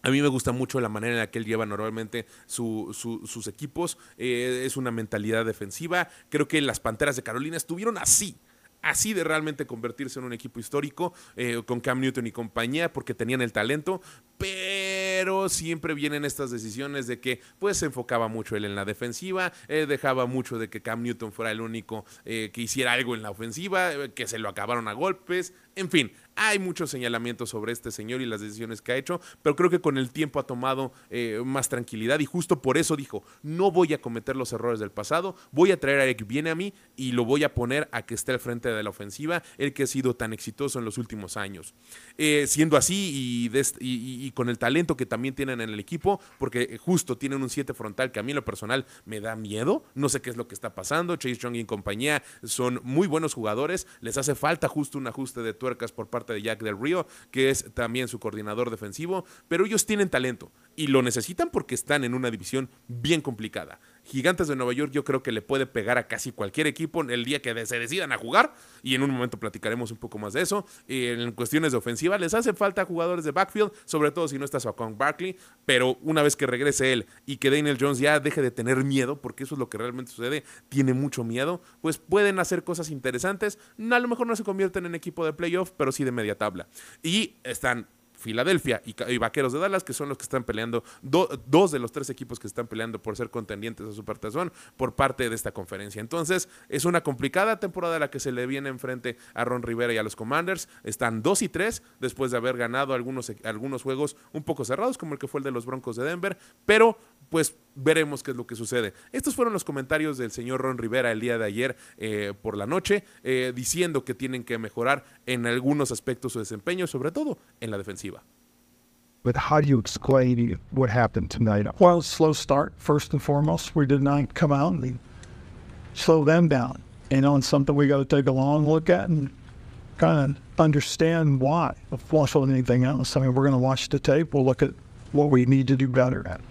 A mí me gusta mucho la manera en la que él lleva normalmente sus equipos. Eh, es una mentalidad defensiva. Creo que las Panteras de Carolina estuvieron así así de realmente convertirse en un equipo histórico eh, con Cam Newton y compañía porque tenían el talento, pero siempre vienen estas decisiones de que pues se enfocaba mucho él en la defensiva, eh, dejaba mucho de que Cam Newton fuera el único eh, que hiciera algo en la ofensiva, que se lo acabaron a golpes, en fin, hay muchos señalamientos sobre este señor y las decisiones que ha hecho, pero creo que con el tiempo ha tomado eh, más tranquilidad y justo por eso dijo, no voy a cometer los errores del pasado, voy a traer a Eric viene a mí y lo voy a poner a que esté al frente de la ofensiva, el que ha sido tan exitoso en los últimos años. Eh, siendo así y, con el talento que también tienen en el equipo, porque justo tienen un 7 frontal que a mí en lo personal me da miedo, no sé qué es lo que está pasando, Chase Young y compañía son muy buenos jugadores, les hace falta justo un ajuste de tuercas por parte de Jack del Río, que es también su coordinador defensivo, pero ellos tienen talento y lo necesitan porque están en una división bien complicada. Gigantes de Nueva York yo creo que le puede pegar a casi cualquier equipo el día que se decidan a jugar y en un momento platicaremos un poco más de eso. En cuestiones de ofensiva les hace falta jugadores de backfield, sobre todo si no está Saquon Barkley, pero una vez que regrese él y que Daniel Jones ya deje de tener miedo, porque eso es lo que realmente sucede, tiene mucho miedo, pues pueden hacer cosas interesantes. A lo mejor no se convierten en equipo de playoff, pero sí de media tabla. Y están Filadelfia y, Vaqueros de Dallas, que son los que están peleando, dos de los tres equipos que están peleando por ser contendientes a Supertazón por parte de esta conferencia. Entonces, es una complicada temporada la que se le viene enfrente a Ron Rivera y a los Commanders. Están 2 y 3 después de haber ganado algunos, algunos juegos un poco cerrados, como el que fue el de los Broncos de Denver, pero pues veremos qué es lo que sucede. Estos fueron los comentarios del señor Ron Rivera el día de ayer eh, por la noche, eh, diciendo que tienen que mejorar en algunos aspectos su desempeño, sobre todo en la defensiva. But how do you explain what happened tonight? Well, slow start, first and foremost. We did not come out and slow them down. And something we got to take a long look at and kind of understand why, more so than anything else. I mean, we're going to watch the tape. We'll look at what we need to do better at.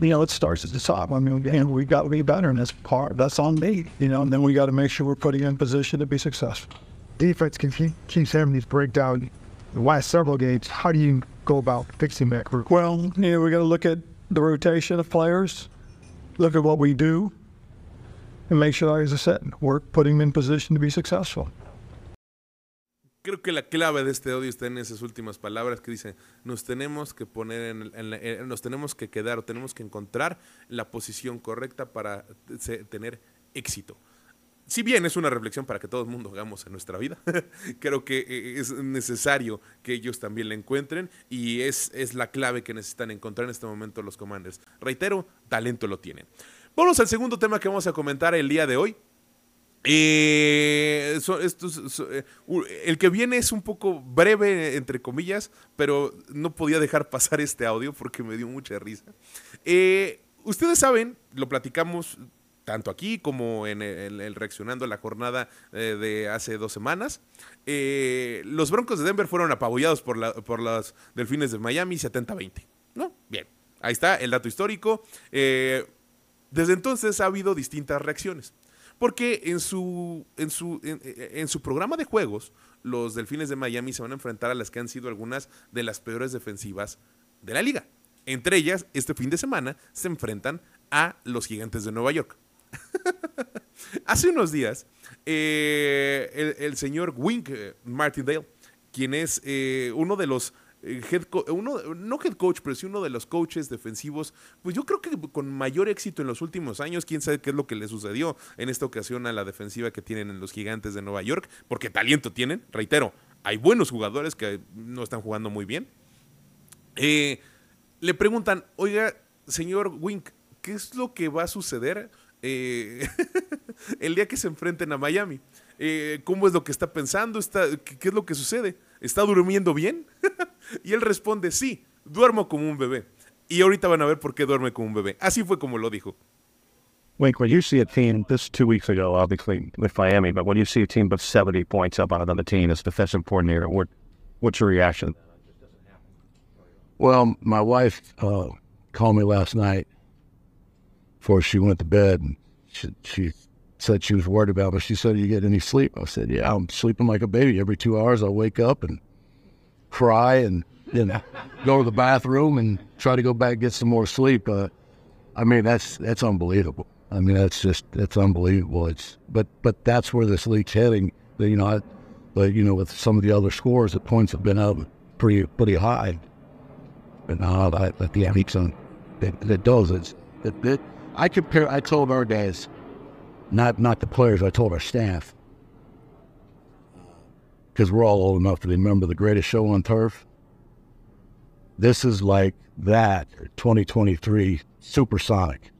You know, it starts at the top. I mean, and we got to be better, and that's part. That's on me. You know, and then we got to make sure we're putting in position to be successful. Defense can keep, keeps having these breakdowns. The last several games. How do you go about fixing that group? Well, you know, we got to look at the rotation of players, look at what we do, and make sure, as I said, we're putting them in position to be successful. Creo que la clave de este odio está en esas últimas palabras que dice, nos tenemos que poner en, en, nos tenemos que quedar tenemos que encontrar la posición correcta para tener éxito. Si bien es una reflexión para que todo el mundo hagamos en nuestra vida, creo que eh, es necesario que ellos también la encuentren y es, es la clave que necesitan encontrar en este momento los commanders. Reitero, talento lo tienen. Vamos al segundo tema que vamos a comentar el día de hoy. Eh, eh, el que viene es un poco breve, entre comillas, pero no podía dejar pasar este audio porque me dio mucha risa. Eh, ustedes saben, lo platicamos tanto aquí como en el, reaccionando a la jornada de hace dos semanas. los Broncos de Denver fueron apabullados por, los Delfines de Miami 70-20. ¿No? Bien. Ahí está el dato histórico. desde entonces ha habido distintas reacciones. Porque en su, en su, en, su programa de juegos, los Delfines de Miami se van a enfrentar a las que han sido algunas de las peores defensivas de la liga. Entre ellas, este fin de semana se enfrentan a los Gigantes de Nueva York. Hace unos días, eh, el, señor Wink eh, Martindale, quien es eh, uno de los head uno, no head coach, pero sí uno de los coaches defensivos, pues yo creo que con mayor éxito en los últimos años, quién sabe qué es lo que le sucedió en esta ocasión a la defensiva que tienen en los gigantes de Nueva York, porque talento tienen, reitero, hay buenos jugadores que no están jugando muy bien. Eh, le preguntan, oiga, señor Wink, ¿qué es lo que va a suceder eh, el día que se enfrenten a Miami? ¿Cómo es lo que está pensando? Está, ¿Qué es lo que sucede? ¿Está durmiendo bien? y él responde, sí, duermo como un bebé. Y ahorita van a ver por qué duerme como un bebé. Así fue como lo dijo. Wait, when you see a team, this two weeks ago, obviously, with Miami, but when you see a team of 70 points up on another team as defensive coordinator, what, what's your reaction? Well, my wife uh, called me last night before she went to bed, and she, she said she was worried about me. She said, "You get any sleep?" I said, "Yeah, I'm sleeping like a baby. Every two hours, I wake up and cry and you know go to the bathroom and try to go back get some more sleep." Uh, I mean, that's that's unbelievable. I mean, that's just that's unbelievable. It's but but that's where this league's heading. You know, I, but you know, with some of the other scores, the points have been up pretty pretty high. But no, that, that the league's on. It, it does. It, I compare. I told our guys not not the players. I told our staff because we're all old enough to remember the greatest show on turf. This is like that 2023 supersonic.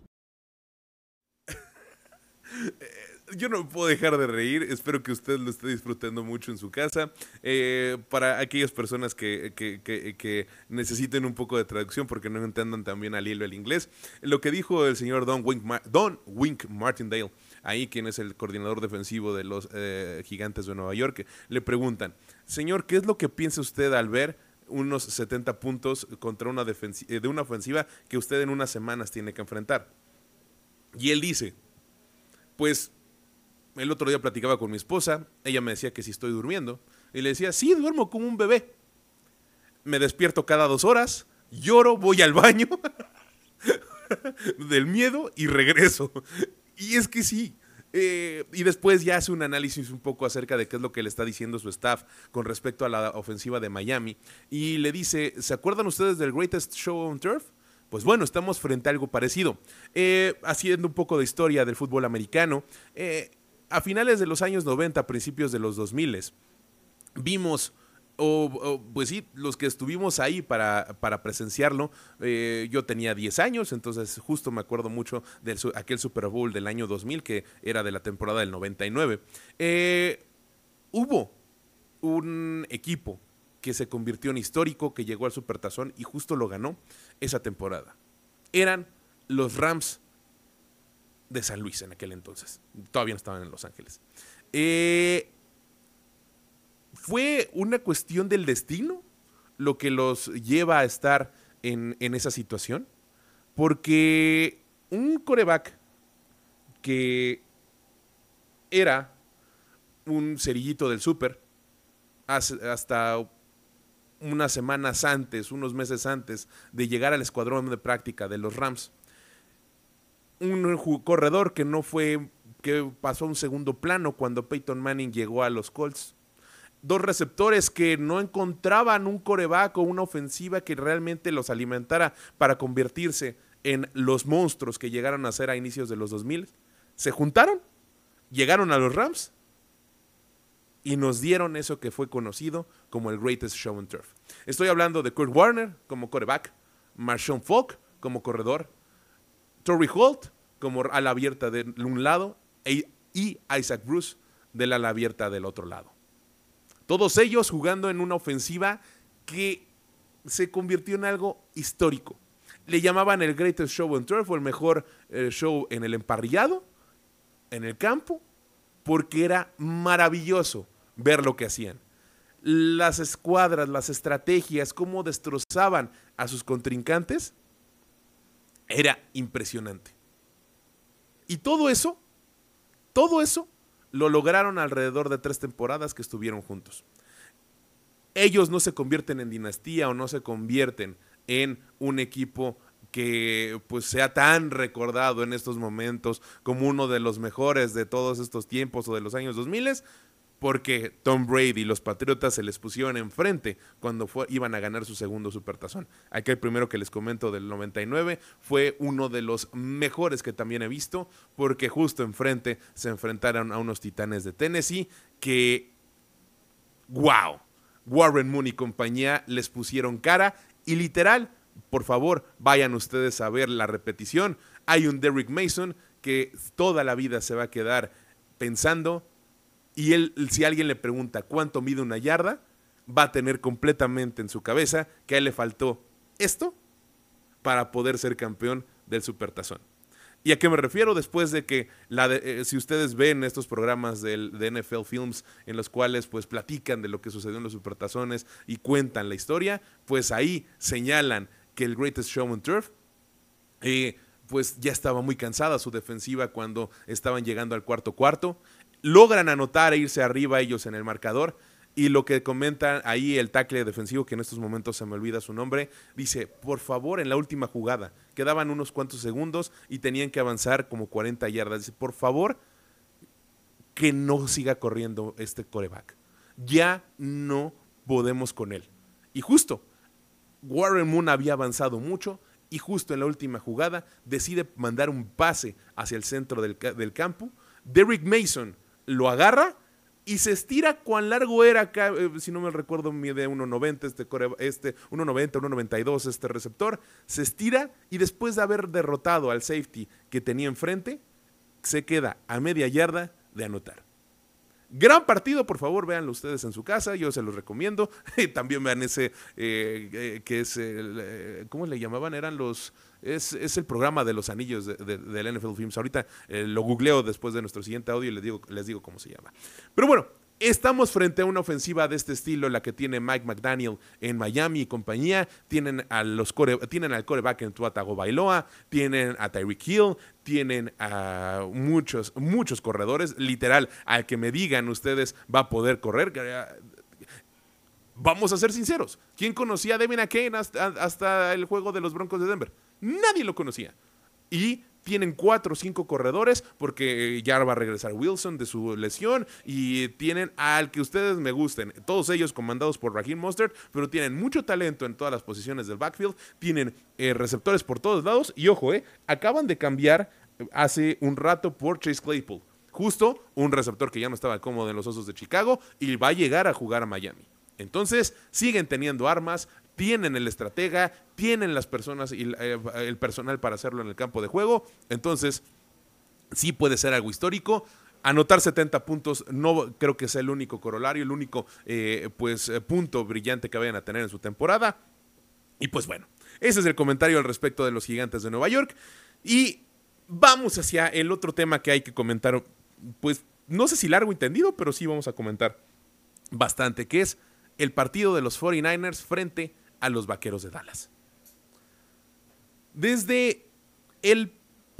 yo no puedo dejar de reír. Espero que usted lo esté disfrutando mucho en su casa. Eh, para aquellas personas que, que, que, necesiten un poco de traducción porque no entiendan también al hilo el inglés, lo que dijo el señor Don Wink, Don Wink Martindale, ahí quien es el coordinador defensivo de los eh, Gigantes de Nueva York, le preguntan, señor, ¿qué es lo que piensa usted al ver unos 70 puntos contra una de una ofensiva que usted en unas semanas tiene que enfrentar? Y él dice, pues el otro día platicaba con mi esposa, ella me decía que si estoy durmiendo, y le decía, sí, duermo como un bebé. Me despierto cada dos horas, lloro, voy al baño del miedo y regreso. Y es que sí, Eh, y después ya hace un análisis un poco acerca de qué es lo que le está diciendo su staff con respecto a la ofensiva de Miami. Y le dice, ¿se acuerdan ustedes del Greatest Show on Turf? Pues bueno, estamos frente a algo parecido. Eh, haciendo un poco de historia del fútbol americano, eh, a finales de los años 90, principios de los 2000, vimos o, pues sí, los que estuvimos ahí para, para presenciarlo, eh, yo tenía 10 años, entonces justo me acuerdo mucho de aquel Super Bowl del año 2000, que era de la temporada del 99. Eh, hubo un equipo que se convirtió en histórico, que llegó al Supertazón y justo lo ganó esa temporada. Eran los Rams de San Luis en aquel entonces. Todavía no estaban en Los Ángeles. Eh, ¿Fue una cuestión del destino lo que los lleva a estar en, esa situación? Porque un coreback que era un cerillito del súper hasta unas semanas antes, unos meses antes de llegar al escuadrón de práctica de los Rams. Un corredor que no fue, que pasó a un segundo plano cuando Peyton Manning llegó a los Colts dos receptores que no encontraban un coreback o una ofensiva que realmente los alimentara para convertirse en los monstruos que llegaron a ser a inicios de los 2000, se juntaron, llegaron a los Rams y nos dieron eso que fue conocido como el Greatest Show on Turf. Estoy hablando de Kurt Warner como coreback, Marshawn Falk como corredor, Torrey Holt como ala abierta de un lado e, y Isaac Bruce del ala abierta del otro lado. Todos ellos jugando en una ofensiva que se convirtió en algo histórico. Le llamaban el Greatest Show on Turf o el mejor eh, show en el emparrillado, en el campo, porque era maravilloso ver lo que hacían. Las escuadras, las estrategias, cómo destrozaban a sus contrincantes, era impresionante. Y todo eso, todo eso lo lograron alrededor de tres temporadas que estuvieron juntos. Ellos no se convierten en dinastía o no se convierten en un equipo que pues sea tan recordado en estos momentos como uno de los mejores de todos estos tiempos o de los años 2000 porque Tom Brady y los Patriotas se les pusieron enfrente cuando iban a ganar su segundo supertazón. Aquel primero que les comento del 99 fue uno de los mejores que también he visto, porque justo enfrente se enfrentaron a unos titanes de Tennessee que, wow, Warren Moon y compañía les pusieron cara y literal, por favor, vayan ustedes a ver la repetición. Hay un Derrick Mason que toda la vida se va a quedar pensando y él, si alguien le pregunta cuánto mide una yarda, va a tener completamente en su cabeza que a él le faltó esto para poder ser campeón del Supertazón. ¿Y a qué me refiero? Después de que, eh, si ustedes ven estos programas del, de NFL Films en los cuales pues platican de lo que sucedió en los Supertazones y cuentan la historia, pues ahí señalan que el Greatest Show Turf eh, pues ya estaba muy cansada su defensiva cuando estaban llegando al cuarto cuarto logran anotar e irse arriba ellos en el marcador. Y lo que comentan ahí el tackle defensivo, que en estos momentos se me olvida su nombre, dice, por favor, en la última jugada, quedaban unos cuantos segundos y tenían que avanzar como 40 yardas. Dice, por favor, que no siga corriendo este coreback. Ya no podemos con él. Y justo, Warren Moon había avanzado mucho y justo en la última jugada decide mandar un pase hacia el centro del, del campo. Derrick Mason lo agarra y se estira cuán largo era, eh, si no me recuerdo, mide 1.90, este, este 1.90, 1.92 este receptor, se estira y después de haber derrotado al safety que tenía enfrente, se queda a media yarda de anotar. Gran partido, por favor, véanlo ustedes en su casa, yo se los recomiendo. También vean ese eh, eh, que es, ¿cómo le llamaban? Eran los es, el programa de los anillos de, del NFL Films. Ahorita eh, lo googleo después de nuestro siguiente audio y les digo, les digo cómo se llama. Pero bueno, Estamos frente a una ofensiva de este estilo, la que tiene Mike McDaniel en Miami y compañía. Tienen, a los tienen al coreback en Tuatago Bailoa, tienen a Tyreek Hill, tienen a muchos, muchos corredores. Literal, al que me digan ustedes va a poder correr. Vamos a ser sinceros. ¿Quién conocía a Devin Kane hasta, hasta el juego de los Broncos de Denver? Nadie lo conocía. Y tienen cuatro o cinco corredores porque eh, ya va a regresar Wilson de su lesión y tienen al que ustedes me gusten, todos ellos comandados por Raheem Mostert, pero tienen mucho talento en todas las posiciones del backfield, tienen eh, receptores por todos lados y ojo, eh, acaban de cambiar hace un rato por Chase Claypool. Justo un receptor que ya no estaba cómodo en los Osos de Chicago y va a llegar a jugar a Miami. Entonces, siguen teniendo armas, tienen el estratega, tienen las personas y eh, el personal para hacerlo en el campo de juego. Entonces, sí puede ser algo histórico. Anotar 70 puntos no creo que sea el único corolario, el único eh, pues, eh, punto brillante que vayan a tener en su temporada. Y pues bueno, ese es el comentario al respecto de los gigantes de Nueva York. Y vamos hacia el otro tema que hay que comentar, pues no sé si largo entendido, pero sí vamos a comentar bastante, que es el partido de los 49ers frente a los Vaqueros de Dallas. Desde el,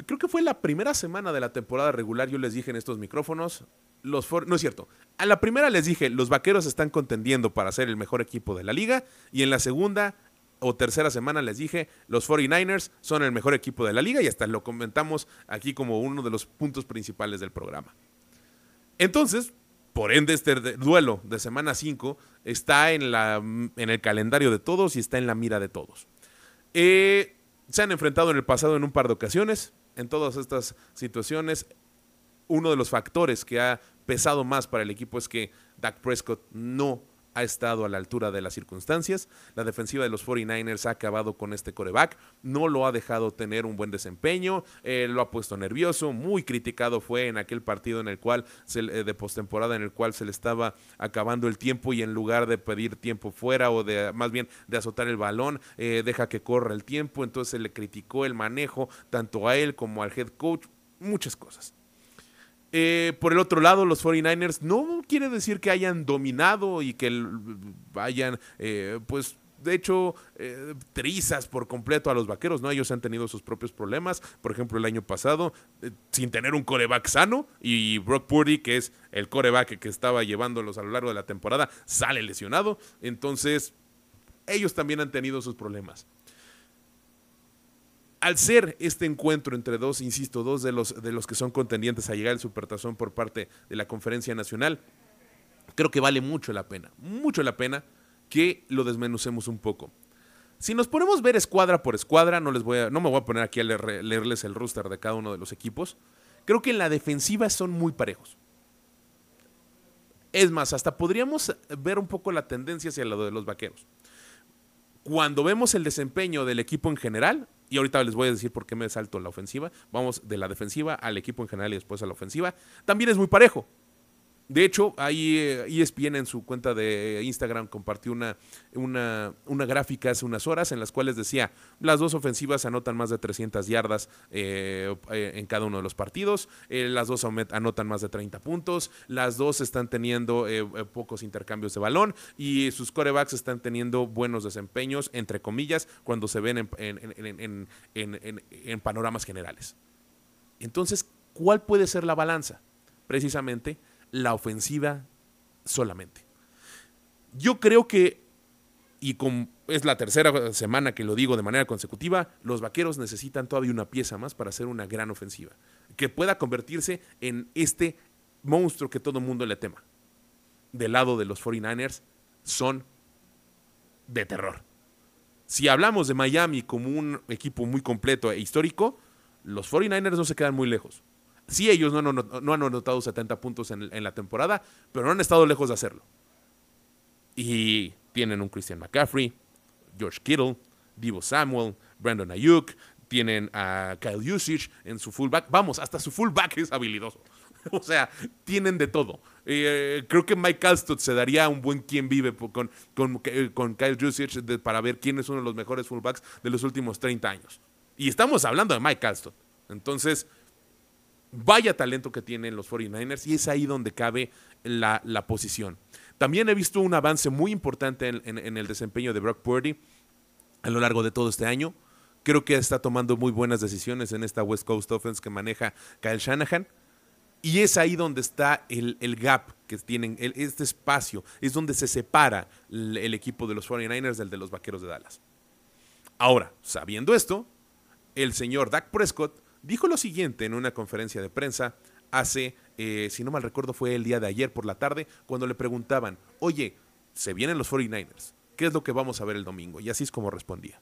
creo que fue la primera semana de la temporada regular, yo les dije en estos micrófonos, los no es cierto, a la primera les dije, los Vaqueros están contendiendo para ser el mejor equipo de la liga, y en la segunda o tercera semana les dije, los 49ers son el mejor equipo de la liga y hasta lo comentamos aquí como uno de los puntos principales del programa. Entonces, por ende, este duelo de semana 5 está en, la, en, el calendario de todos y está en la mira de todos. Eh, se han enfrentado en el pasado en un par de ocasiones. En todas estas situaciones, uno de los factores que ha pesado más para el equipo es que Dak Prescott no ha estado a la altura de las circunstancias. La defensiva de los 49ers ha acabado con este coreback, no lo ha dejado tener un buen desempeño, eh, lo ha puesto nervioso, muy criticado fue en aquel partido en el cual, se, eh, de postemporada, en el cual se le estaba acabando el tiempo y en lugar de pedir tiempo fuera o de más bien de azotar el balón, eh, deja que corra el tiempo, entonces se le criticó el manejo tanto a él como al head coach, muchas cosas. Eh, por el otro lado, los 49ers no quiere decir que hayan dominado y que vayan, eh, pues, de hecho, eh, trizas por completo a los vaqueros, ¿no? Ellos han tenido sus propios problemas. Por ejemplo, el año pasado, sin tener un coreback sano, y Brock Purdy, que es el coreback que estaba llevándolos a lo largo de la temporada, sale lesionado. Entonces, ellos también han tenido sus problemas al ser este encuentro entre dos, insisto, dos de los, de los que son contendientes a llegar al Supertazón por parte de la Conferencia Nacional, creo que vale mucho la pena, mucho la pena que lo desmenucemos un poco. Si nos ponemos a ver escuadra por escuadra, no, les voy a, no me voy a poner aquí a leerles el roster de cada uno de los equipos, creo que en la defensiva son muy parejos. Es más, hasta podríamos ver un poco la tendencia hacia lo de los vaqueros. Cuando vemos el desempeño del equipo en general, y ahorita les voy a decir por qué me salto la ofensiva. Vamos de la defensiva al equipo en general y después a la ofensiva. También es muy parejo. De hecho, ahí ESPN en su cuenta de Instagram compartió una, una, una, gráfica hace unas horas en las cuales decía, las dos ofensivas anotan más de 300 yardas eh, eh, en cada uno de los partidos, eh, las dos anotan más de 30 puntos, las dos están teniendo pocos intercambios de balón y sus corebacks están teniendo buenos desempeños, entre comillas, cuando se ven en, en panoramas generales. Entonces, ¿cuál puede ser la balanza? Precisamente la ofensiva solamente. Yo creo que, y es la tercera semana que lo digo de manera consecutiva, los vaqueros necesitan todavía una pieza más para hacer una gran ofensiva, que pueda convertirse en este monstruo que todo el mundo le tema. Del lado de los 49ers son de terror. Si hablamos de Miami como un equipo muy completo e histórico, los 49ers no se quedan muy lejos. Sí, ellos no, han anotado 70 puntos en, la temporada, pero no han estado lejos de hacerlo. Y tienen un Christian McCaffrey, George Kittle, Divo Samuel, Brandon Ayuk, tienen a Kyle Usage en su fullback. Vamos, hasta su fullback es habilidoso. o sea, tienen de todo. Eh, creo que Mike Alstott se daría un buen quien vive con, con, con Kyle Usage para ver quién es uno de los mejores fullbacks de los últimos 30 años. Y estamos hablando de Mike Alstott. Entonces, vaya talento que tienen los 49ers y es ahí donde cabe la, posición. También he visto un avance muy importante en, el desempeño de Brock Purdy a lo largo de todo este año. Creo que está tomando muy buenas decisiones en esta West Coast Offense que maneja Kyle Shanahan. Y es ahí donde está el, gap que tienen, este espacio, es donde se separa el, el equipo de los 49ers del de los Vaqueros de Dallas. Ahora, sabiendo esto, el señor Dak Prescott dijo lo siguiente en una conferencia de prensa hace, eh, si no mal recuerdo, fue el día de ayer por la tarde, cuando le preguntaban, oye, se vienen los 49ers, ¿qué es lo que vamos a ver el domingo? Y así es como respondía.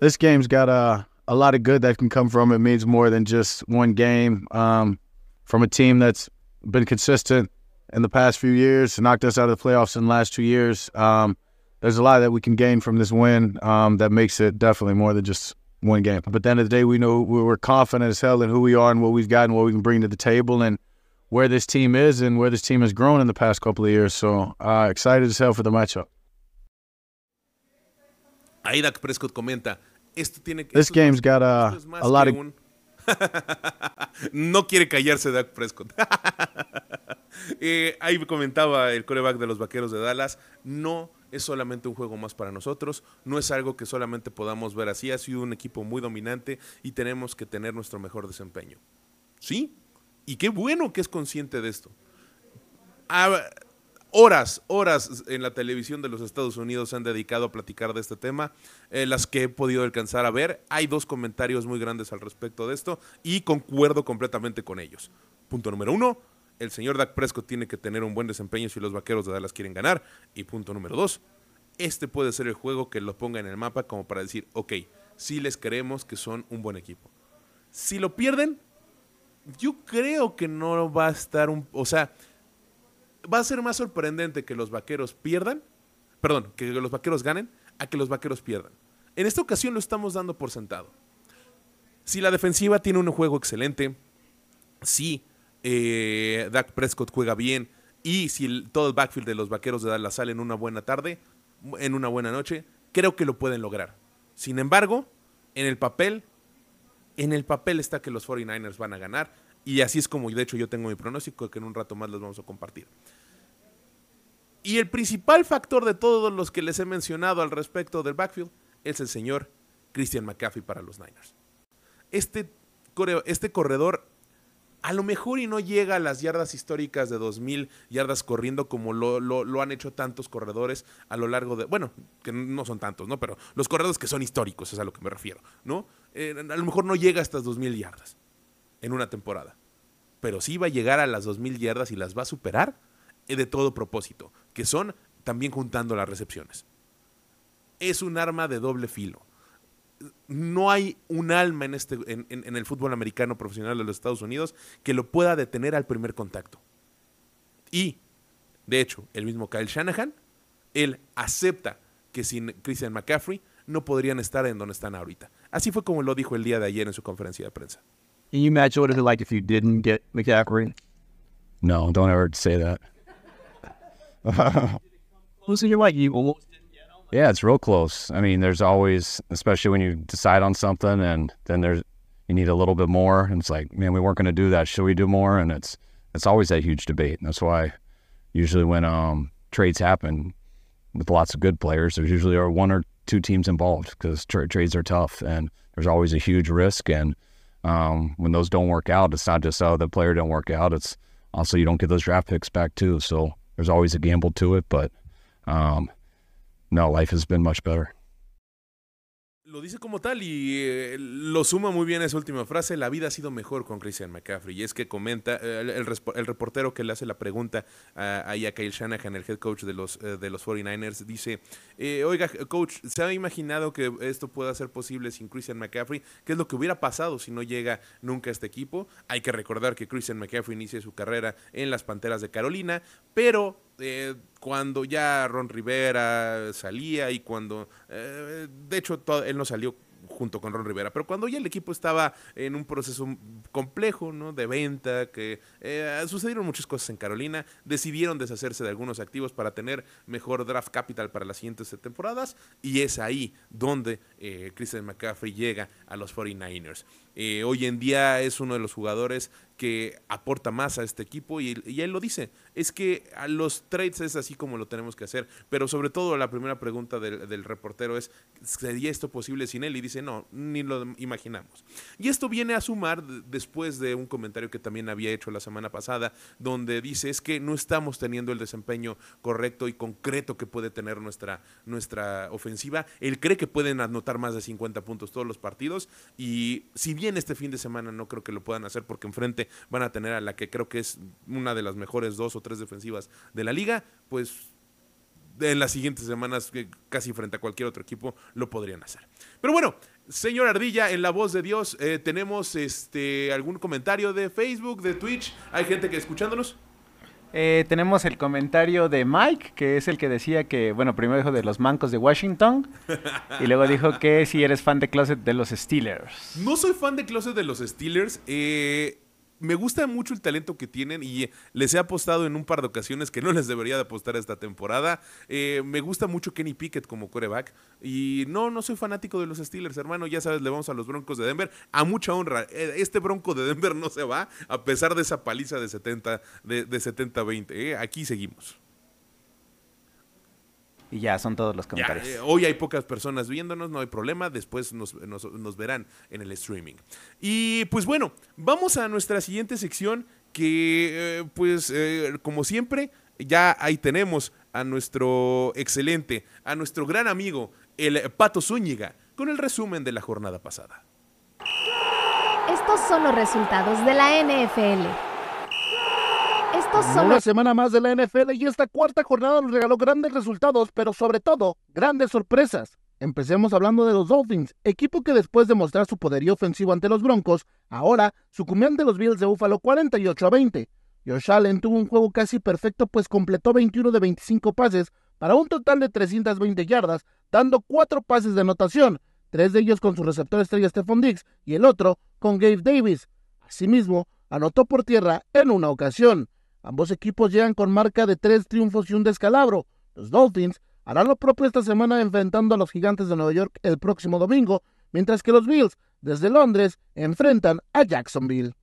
This game's got a, a lot of good that can come from it. Means more than just one game. Um, from a team that's been consistent in the past few years, knocked us out of the playoffs in the last two years. Um, there's a lot that we can gain from this win um, that makes it definitely more than just one game. But at the end of the day, we know we're confident as hell in who we are and what we've got and what we can bring to the table and where this team is and where this team has grown in the past couple of years. So uh, excited as hell for the matchup. Ahí Dak Prescott comenta, esto tiene que... This game's got a, a lot of... No quiere callarse Dak Prescott. eh, ahí comentaba el coreback de los Vaqueros de Dallas, no es solamente un juego más para nosotros, no es algo que solamente podamos ver así, ha sido un equipo muy dominante y tenemos que tener nuestro mejor desempeño. ¿Sí? Y qué bueno que es consciente de esto. Ah, horas, horas en la televisión de los Estados Unidos se han dedicado a platicar de este tema, eh, las que he podido alcanzar a ver. Hay dos comentarios muy grandes al respecto de esto y concuerdo completamente con ellos. Punto número uno, el señor Dak Prescott tiene que tener un buen desempeño si los vaqueros de Dallas quieren ganar. Y punto número dos, este puede ser el juego que lo ponga en el mapa como para decir, ok, sí les creemos que son un buen equipo. Si lo pierden, yo creo que no va a estar un... O sea, va a ser más sorprendente que los vaqueros pierdan, perdón, que los vaqueros ganen, a que los vaqueros pierdan. En esta ocasión lo estamos dando por sentado. Si la defensiva tiene un juego excelente, si eh, Dak Prescott juega bien y si todo el backfield de los vaqueros de Dallas sale en una buena tarde, en una buena noche, creo que lo pueden lograr. Sin embargo, en el papel, en el papel está que los 49ers van a ganar y así es como de hecho yo tengo mi pronóstico que en un rato más les vamos a compartir. Y el principal factor de todos los que les he mencionado al respecto del backfield es el señor Christian McCaffrey para los Niners. Este, este corredor a lo mejor y no llega a las yardas históricas de 2.000 yardas corriendo como lo, han hecho tantos corredores a lo largo de, bueno, que no son tantos, ¿no? Pero los corredores que son históricos es a lo que me refiero, ¿no? Eh, a lo mejor no llega a estas 2.000 yardas en una temporada, pero sí va a llegar a las 2.000 yardas y las va a superar eh, de todo propósito, que son también juntando las recepciones. Es un arma de doble filo no hay un alma en, este, en, el fútbol americano profesional de los Estados Unidos que lo pueda detener al primer contacto. Y, de hecho, el mismo Kyle Shanahan, él acepta que sin Christian McCaffrey no podrían estar en donde están ahorita. Así fue como lo dijo el día de ayer en su conferencia de prensa. Can you imagine what it like if you didn't get McCaffrey? No, don't ever say that. Losing your like you almost yeah, it's real close. I mean, there's always, especially when you decide on something and then there's, you need a little bit more. And it's like, man, we weren't going to do that. Should we do more? And it's, it's always that huge debate. And that's why usually when um, trades happen with lots of good players, there's usually are one or two teams involved because tra- trades are tough and there's always a huge risk. And um, when those don't work out, it's not just, oh, the player don't work out. It's also, you don't get those draft picks back too. So there's always a gamble to it. But, um, no, life has been much better. Lo dice como tal y eh, lo suma muy bien esa última frase, la vida ha sido mejor con Christian McCaffrey. Y es que comenta, eh, el, reportero que le hace la pregunta a, a Kyle Shanahan, el head coach de los, eh, de los 49ers, dice, oiga, coach, ¿se ha imaginado que esto pueda ser posible sin Christian McCaffrey? ¿Qué es lo que hubiera pasado si no llega nunca a este equipo? Hay que recordar que Christian McCaffrey inicia su carrera en las Panteras de Carolina, pero cuando ya Ron Rivera salía y cuando, eh, de hecho, él no salió junto con Ron Rivera. Pero cuando ya el equipo estaba en un proceso complejo, ¿no? De venta, que eh, sucedieron muchas cosas en Carolina, decidieron deshacerse de algunos activos para tener mejor draft capital para las siguientes temporadas y es ahí donde eh, Christian McCaffrey llega a los 49ers. Eh, hoy en día es uno de los jugadores que aporta más a este equipo y, él lo dice, es que a los trades es así como lo tenemos que hacer, pero sobre todo la primera pregunta del, del reportero es, ¿sería esto posible sin él? Y dice, no, ni lo imaginamos. Y esto viene a sumar después de un comentario que también había hecho la semana pasada, donde dice es que no estamos teniendo el desempeño correcto y concreto que puede tener nuestra, nuestra ofensiva. Él cree que pueden anotar más de 50 puntos todos los partidos y si bien este fin de semana no creo que lo puedan hacer porque enfrente van a tener a la que creo que es una de las mejores dos o tres defensivas de la liga, pues en las siguientes semanas, casi frente a cualquier otro equipo, lo podrían hacer. Pero bueno, señor Ardilla, en la voz de Dios, eh, tenemos este algún comentario de Facebook, de Twitch. ¿Hay gente que escuchándonos? Eh, tenemos el comentario de Mike, que es el que decía que, bueno, primero dijo de los mancos de Washington y luego dijo que si eres fan de Closet de los Steelers. No soy fan de Closet de los Steelers. Eh, me gusta mucho el talento que tienen y les he apostado en un par de ocasiones que no les debería de apostar esta temporada. Eh, me gusta mucho Kenny Pickett como coreback y no, no soy fanático de los Steelers, hermano. Ya sabes, le vamos a los Broncos de Denver. A mucha honra, eh, este Bronco de Denver no se va a pesar de esa paliza de 70 de, 70-20. Eh. Aquí seguimos. Y ya, son todos los comentarios. Eh, hoy hay pocas personas viéndonos, no hay problema, después nos, verán en el streaming. Y pues bueno, vamos a nuestra siguiente sección que eh, pues eh, como siempre, ya ahí tenemos a nuestro excelente, a nuestro gran amigo, el Pato Zúñiga, con el resumen de la jornada pasada. Estos son los resultados de la NFL. Una semana más de la NFL y esta cuarta jornada nos regaló grandes resultados, pero sobre todo, grandes sorpresas. Empecemos hablando de los Dolphins, equipo que después de mostrar su poderío ofensivo ante los Broncos, ahora sucumbió ante los Bills de Buffalo 48 a 20. Josh Allen tuvo un juego casi perfecto pues completó 21 de 25 pases para un total de 320 yardas, dando cuatro pases de anotación, tres de ellos con su receptor estrella Stephon Diggs y el otro con Gabe Davis. Asimismo, anotó por tierra en una ocasión. Ambos equipos llegan con marca de tres triunfos y un descalabro. Los Dolphins harán lo propio esta semana enfrentando a los Gigantes de Nueva York el próximo domingo, mientras que los Bills, desde Londres, enfrentan a Jacksonville.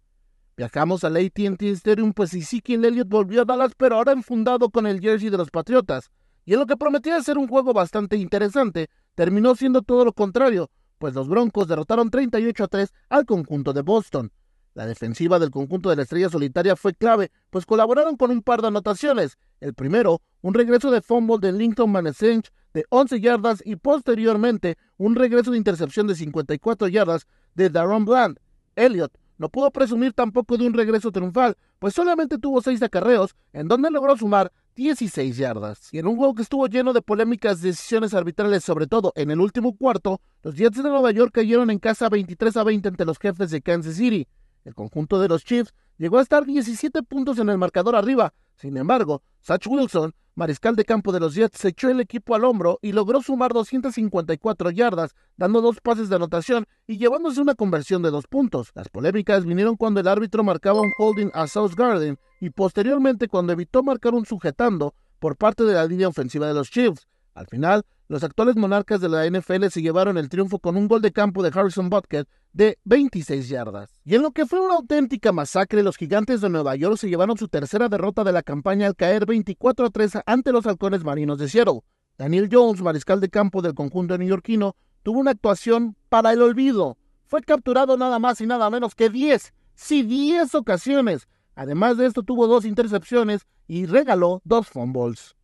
Viajamos al AT&T Stadium, pues Ezekiel Elliott volvió a Dallas, pero ahora enfundado con el jersey de los Patriotas. Y en lo que prometía ser un juego bastante interesante, terminó siendo todo lo contrario, pues los Broncos derrotaron 38 a 3 al conjunto de Boston. La defensiva del conjunto de la estrella solitaria fue clave, pues colaboraron con un par de anotaciones. El primero, un regreso de fumble de Lincoln Manesench de 11 yardas y posteriormente un regreso de intercepción de 54 yardas de Daron Bland. Elliott no pudo presumir tampoco de un regreso triunfal, pues solamente tuvo 6 acarreos, en donde logró sumar 16 yardas. Y en un juego que estuvo lleno de polémicas decisiones arbitrales, sobre todo en el último cuarto, los Jets de Nueva York cayeron en casa 23 a 20 ante los jefes de Kansas City. El conjunto de los Chiefs llegó a estar 17 puntos en el marcador arriba. Sin embargo, Satch Wilson, mariscal de campo de los Jets, se echó el equipo al hombro y logró sumar 254 yardas, dando dos pases de anotación y llevándose una conversión de dos puntos. Las polémicas vinieron cuando el árbitro marcaba un holding a South Garden y posteriormente cuando evitó marcar un sujetando por parte de la línea ofensiva de los Chiefs. Al final, los actuales monarcas de la NFL se llevaron el triunfo con un gol de campo de Harrison Butker de 26 yardas. Y en lo que fue una auténtica masacre, los gigantes de Nueva York se llevaron su tercera derrota de la campaña al caer 24 a 3 ante los halcones marinos de Seattle. Daniel Jones, mariscal de campo del conjunto neoyorquino, tuvo una actuación para el olvido. Fue capturado nada más y nada menos que 10, sí 10 ocasiones. Además de esto tuvo dos intercepciones y regaló dos fumbles.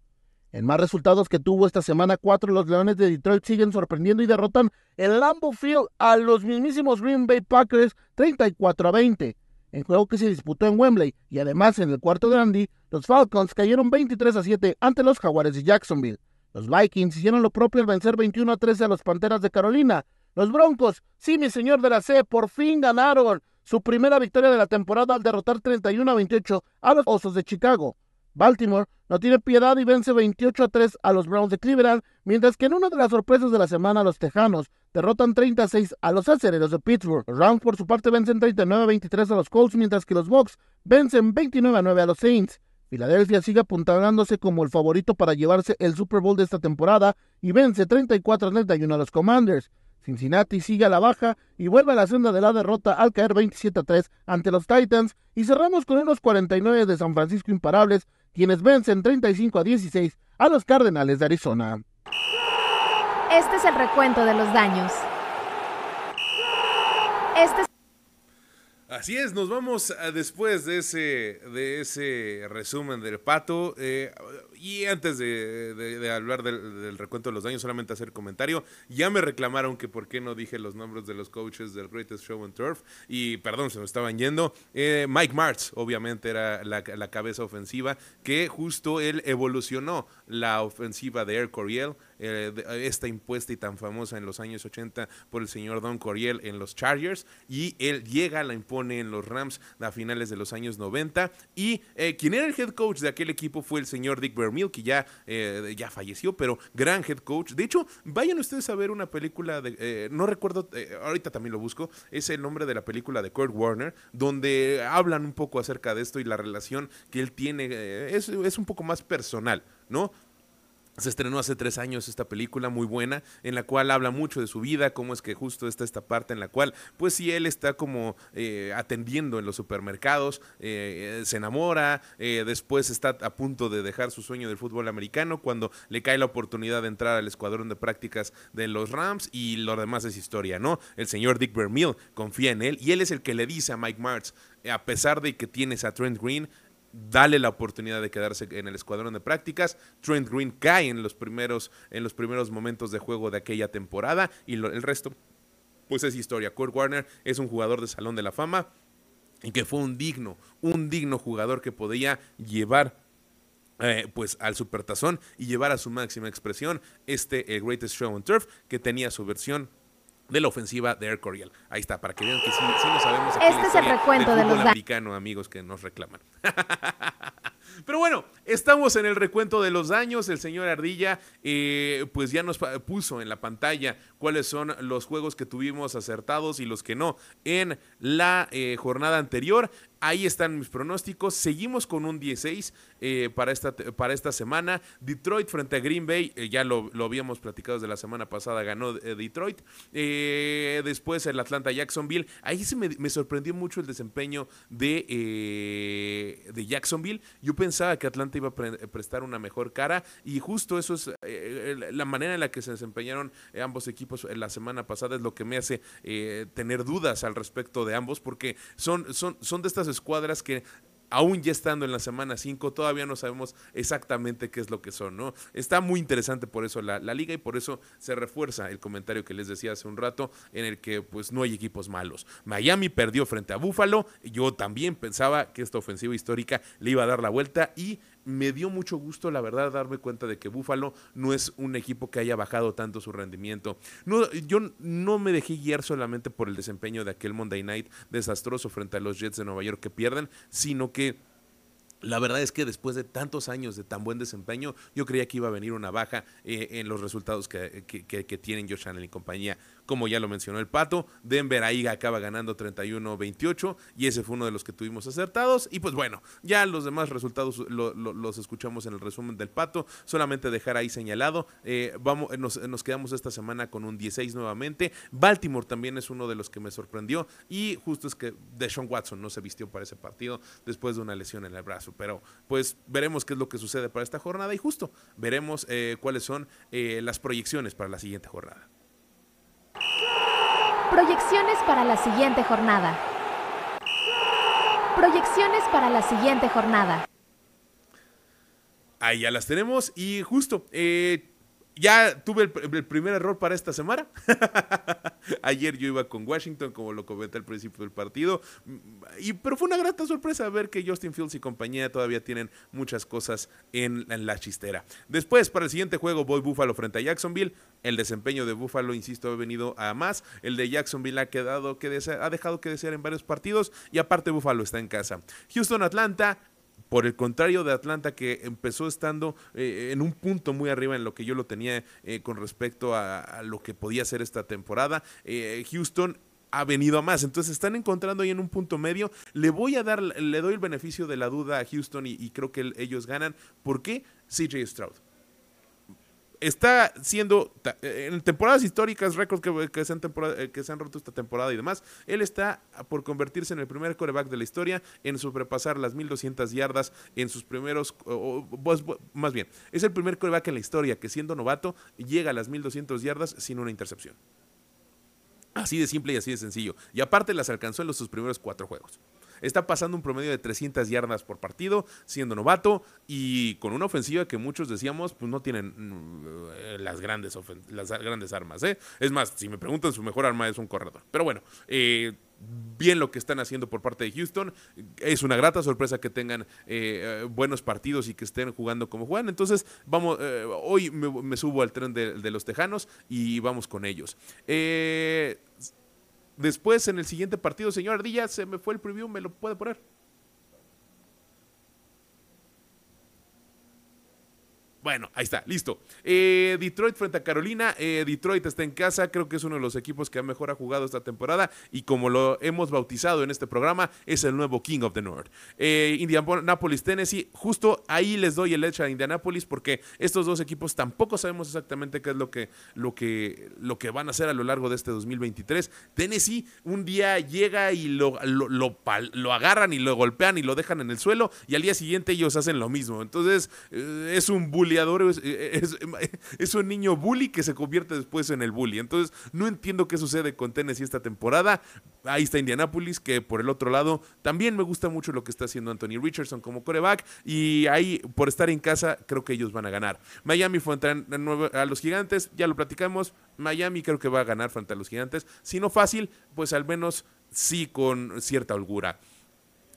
En más resultados que tuvo esta semana 4, los Leones de Detroit siguen sorprendiendo y derrotan el Lambeau Field a los mismísimos Green Bay Packers 34 a 20. En juego que se disputó en Wembley y además en el cuarto de Andy, los Falcons cayeron 23 a 7 ante los Jaguares de Jacksonville. Los Vikings hicieron lo propio al vencer 21 a 13 a los Panteras de Carolina. Los Broncos, sí mi señor de la C, por fin ganaron su primera victoria de la temporada al derrotar 31 a 28 a los Osos de Chicago. Baltimore no tiene piedad y vence 28 a 3 a los Browns de Cleveland, mientras que en una de las sorpresas de la semana los Tejanos derrotan 36 a los Acereros de Pittsburgh. Los Rams por su parte vencen 39 a 23 a los Colts, mientras que los Bucks vencen 29 a 9 a los Saints. Filadelfia sigue apuntalándose como el favorito para llevarse el Super Bowl de esta temporada y vence 34 a 31 a los Commanders. Cincinnati sigue a la baja y vuelve a la senda de la derrota al caer 27 a 3 ante los Titans y cerramos con unos 49 de San Francisco imparables quienes vencen 35 a 16 a los Cardenales de Arizona. Este es el recuento de los daños. Este es Así es, nos vamos a- después de ese, de ese resumen del pato. eh, y antes de, de- hablar del, del recuento de los daños, solamente hacer comentario. Ya me reclamaron que por qué no dije los nombres de los coaches del Greatest Show on Turf. Y perdón, se me estaban yendo. Eh, Mike Martz, obviamente, era la, la cabeza ofensiva, que justo él evolucionó la ofensiva de Air Coryell, eh, esta impuesta y tan famosa en los años 80 por el señor Don Coryell en los Chargers. Y él llega, la impone en los Rams a finales de los años 90. Y eh, quien era el head coach de aquel equipo fue el señor Dick Vermeil, que ya, eh, ya falleció, pero gran head coach. De hecho, vayan ustedes a ver una película de, eh, no recuerdo, eh, ahorita también lo busco, es el nombre de la película de Kurt Warner, donde hablan un poco acerca de esto y la relación que él tiene, es, es un poco más personal, ¿no? Se estrenó hace tres años esta película muy buena, en la cual habla mucho de su vida, cómo es que justo está esta parte en la cual, pues sí, él está como eh, atendiendo en los supermercados, eh, eh, se enamora, después está a punto de dejar su sueño del fútbol americano, cuando le cae la oportunidad de entrar al escuadrón de prácticas de los Rams y lo demás es historia, ¿no? El señor Dick Vermeil confía en él y él es el que le dice a Mike Martz, a pesar de que tienes a Trent Green, dale la oportunidad de quedarse en el escuadrón de prácticas. Trent Green cae en los primeros, en los primeros momentos de juego de aquella temporada y el resto, pues es historia. Kurt Warner es un jugador de Salón de la Fama y que fue un digno, un digno jugador que podía llevar eh, pues al supertazón y llevar a su máxima expresión este Greatest Show on Turf que tenía su versión de la ofensiva de Air Coryell. Ahí está, para que vean que sí, sí lo sabemos. aquí Este es el recuento del de los americano, amigos que nos reclaman. Pero bueno, estamos en el recuento de los daños. El señor Ardilla, eh, pues ya nos puso en la pantalla cuáles son los juegos que tuvimos acertados y los que no en la eh, jornada anterior. Ahí están mis pronósticos. Seguimos con un 16 eh, para, esta, para esta semana. Detroit frente a Green Bay, eh, ya lo, lo habíamos platicado desde la semana pasada, ganó Detroit. Después el Atlanta Jacksonville. Ahí se me, sorprendió mucho el desempeño de, de Jacksonville. Yo pensaba que Atlanta iba a pre- prestar una mejor cara y justo eso es la manera en la que se desempeñaron ambos equipos en la semana pasada es lo que me hace eh, tener dudas al respecto de ambos porque son, son, son de estas escuadras que aún ya estando en la semana 5, todavía no sabemos exactamente qué es lo que son, ¿no? Está muy interesante por eso la, la liga y por eso se refuerza el comentario que les decía hace un rato, en el que pues no hay equipos malos. Miami perdió frente a Buffalo, yo también pensaba que esta ofensiva histórica le iba a dar la vuelta y me dio mucho gusto, la verdad, darme cuenta de que Buffalo no es un equipo que haya bajado tanto su rendimiento. No, yo no me dejé guiar solamente por el desempeño de aquel Monday Night desastroso frente a los Jets de Nueva York que pierden, sino que la verdad es que después de tantos años de tan buen desempeño, yo creía que iba a venir una baja eh, en los resultados que, que- tienen Josh Allen y compañía. Como ya lo mencionó el Pato, Denver ahí acaba ganando 31-28 y ese fue uno de los que tuvimos acertados. Y pues bueno, ya los demás resultados lo- lo- los escuchamos en el resumen del Pato. Solamente dejar ahí señalado, eh, vamos, nos, nos quedamos esta semana con un 16 nuevamente. Baltimore también es uno de los que me sorprendió y justo es que Deshaun Watson no se vistió para ese partido después de una lesión en el brazo. Pero pues veremos qué es lo que sucede para esta jornada y justo veremos eh, cuáles son eh, las proyecciones para la siguiente jornada. Proyecciones para la siguiente jornada. Proyecciones para la siguiente jornada. Ahí ya las tenemos y justo, eh, ya tuve el, pr- el primer error para esta semana. Ayer yo iba con Washington, como lo comenté al principio del partido, mm, y, pero fue una grata sorpresa ver que Justin Fields y compañía todavía tienen muchas cosas en, la chistera. Después, para el siguiente juego, voy Buffalo frente a Jacksonville. El desempeño de Buffalo, insisto, ha venido a más. El de Jacksonville ha, quedado que ha dejado que desear en varios partidos y aparte Buffalo está en casa. Houston, Atlanta, por el contrario de Atlanta, que empezó estando eh, en un punto muy arriba en lo que yo lo tenía eh, con respecto a, lo que podía ser esta temporada, eh, Houston ha venido a más. Entonces están encontrando ahí en un punto medio. Le voy a dar, le doy el beneficio de la duda a Houston y, y creo que el- ellos ganan. ¿Por qué? CJ Stroud está siendo eh, en temporadas históricas, récords que, se han eh, que se han roto esta temporada y demás, él está por convertirse en el primer coreback de la historia en sobrepasar las 1200 yardas en sus primeros, o- pues, más bien, es el primer coreback en la historia que siendo novato llega a las 1200 yardas sin una intercepción. Así de simple y así de sencillo. Y aparte las alcanzó en los sus primeros cuatro juegos. Está pasando un promedio de 300 yardas por partido, siendo novato y con una ofensiva que muchos decíamos, pues no tienen mm, las, grandes las grandes armas. ¿eh? Es más, si me preguntan, su mejor arma es un corredor. Pero bueno, eh, bien lo que están haciendo por parte de Houston. Es una grata sorpresa que tengan eh, buenos partidos y que estén jugando como juegan. Entonces, vamos, eh, hoy me, subo al tren de, de, los Tejanos y vamos con ellos. Eh, Después, en el siguiente partido, señor Ardilla, se me fue el preview, ¿me lo puede poner? Bueno, ahí está, listo. Eh, Detroit frente a Carolina. Eh, Detroit está en casa, creo que es uno de los equipos que mejor ha jugado esta temporada y como lo hemos bautizado en este programa, es el nuevo King of the North. Eh, Indianapolis, Tennessee, justo ahí les doy el hecho a Indianapolis porque estos dos equipos tampoco sabemos exactamente qué es lo que, lo que, lo que van a hacer a lo largo de este 2023. Tennessee un día llega y lo, lo, lo, agarran y lo golpean y lo dejan en el suelo y al día siguiente ellos hacen lo mismo. Entonces es un bully es, un niño bully que se convierte después en el bully. Entonces, no entiendo qué sucede con Tennessee esta temporada. Ahí está Indianapolis, que por el otro lado también me gusta mucho lo que está haciendo Anthony Richardson como coreback. Y ahí, por estar en casa, creo que ellos van a ganar. Miami fue a, a los gigantes, ya lo platicamos. Miami creo que va a ganar frente a los gigantes. Si no fácil, pues al menos sí con cierta holgura.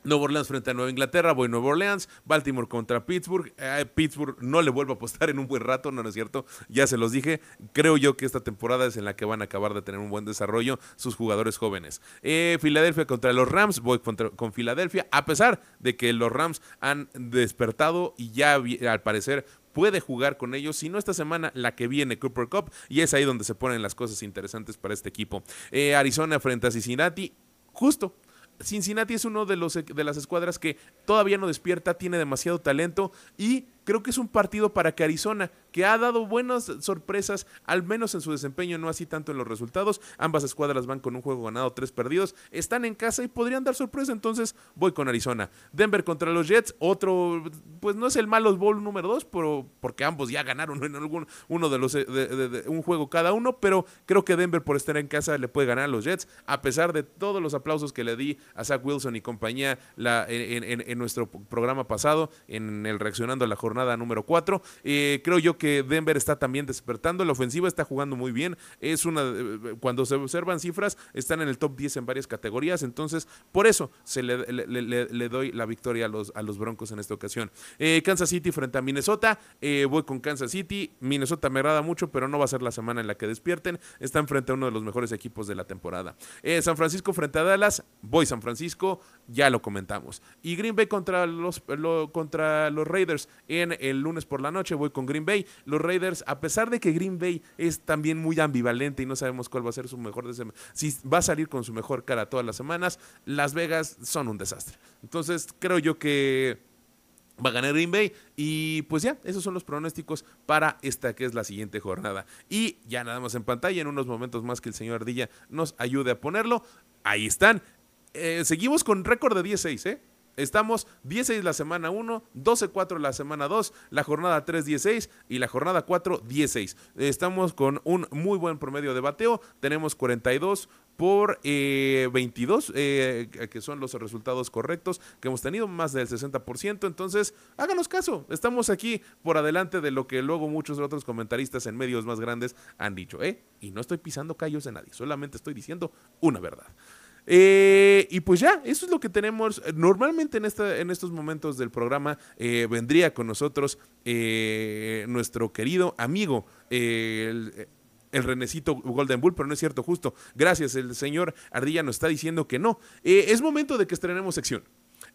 Nueva Orleans frente a Nueva Inglaterra, voy Nueva Orleans, Baltimore contra Pittsburgh. Eh, Pittsburgh no le vuelvo a apostar en un buen rato, no, es cierto, ya se los dije. Creo yo que esta temporada es en la que van a acabar de tener un buen desarrollo sus jugadores jóvenes. Eh, Filadelfia contra los Rams, voy con Filadelfia, a pesar de que los Rams han despertado y ya al parecer puede jugar con ellos, si no esta semana, la que viene Cooper Cup, y es ahí donde se ponen las cosas interesantes para este equipo. Eh, Arizona frente a Cincinnati, justo Cincinnati es uno de, los, de las escuadras que todavía no despierta, tiene demasiado talento y creo que es un partido para que Arizona, que ha dado buenas sorpresas, al menos en su desempeño, no así tanto en los resultados. Ambas escuadras van con un juego ganado, tres perdidos. Están en casa y podrían dar sorpresa, entonces voy con Arizona. Denver contra los Jets, otro, pues no es el malos bowl número dos, pero porque ambos ya ganaron en algún uno de los de, un juego cada uno, pero creo que Denver por estar en casa le puede ganar a los Jets, a pesar de todos los aplausos que le di a Zach Wilson y compañía en, en nuestro programa pasado, en el reaccionando a la jornada jornada número 4. Eh, creo yo que Denver está también despertando, la ofensiva está jugando muy bien. Es una eh, cuando se observan cifras, están en el top 10 en varias categorías, entonces por eso se le, doy la victoria a los, a los Broncos en esta ocasión. Eh, Kansas City frente a Minnesota, voy con Kansas City. Minnesota me agrada mucho, pero no va a ser la semana en la que despierten. Están frente a uno de los mejores equipos de la temporada. San Francisco frente a Dallas, voy San Francisco, ya lo comentamos. Y Green Bay contra los, contra los Raiders el lunes por la noche. Voy con Green Bay. Los Raiders, a pesar de que Green Bay es también muy ambivalente y no sabemos cuál va a ser su mejor si va a salir con su mejor cara todas las semanas, Las Vegas son un desastre. Entonces, creo yo que va a ganar Green Bay. Y pues ya, esos son los pronósticos para esta que es la siguiente jornada. Y ya nada más en pantalla, en unos momentos más que el señor Ardilla nos ayude a ponerlo. Ahí están. Eh, seguimos con récord de 16, ¿eh? Estamos 16 la semana 1, 12-4 la semana 2, la jornada 3 16 y la jornada 4 16. Estamos con un muy buen promedio de bateo, tenemos 42 por 22, eh, eh, que son los resultados correctos que hemos tenido, más del 60%. Entonces, háganos caso, estamos aquí por adelante de lo que luego muchos otros comentaristas en medios más grandes han dicho, ¿eh? Y no estoy pisando callos de nadie, solamente estoy diciendo una verdad. Eh, y pues ya, eso es lo que tenemos. Normalmente en, esta, en estos momentos del programa eh, vendría con nosotros eh, nuestro querido amigo, el, el Renecito Golden Bull, pero no es cierto, justo. Gracias, el señor Ardilla nos está diciendo que no. es momento de que estrenemos sección.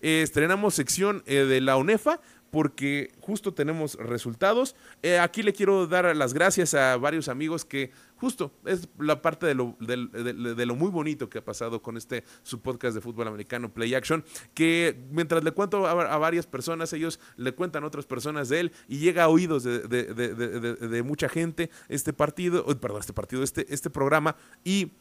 estrenamos sección de la UNEFA porque justo tenemos resultados. aquí le quiero dar las gracias a varios amigos que justo es la parte de lo, de, lo, muy bonito que ha pasado con este su podcast de fútbol americano Play Action, que mientras le cuento a, varias personas, ellos le cuentan a otras personas de él y llega a oídos de, mucha gente este partido, perdón, este partido, este, este programa y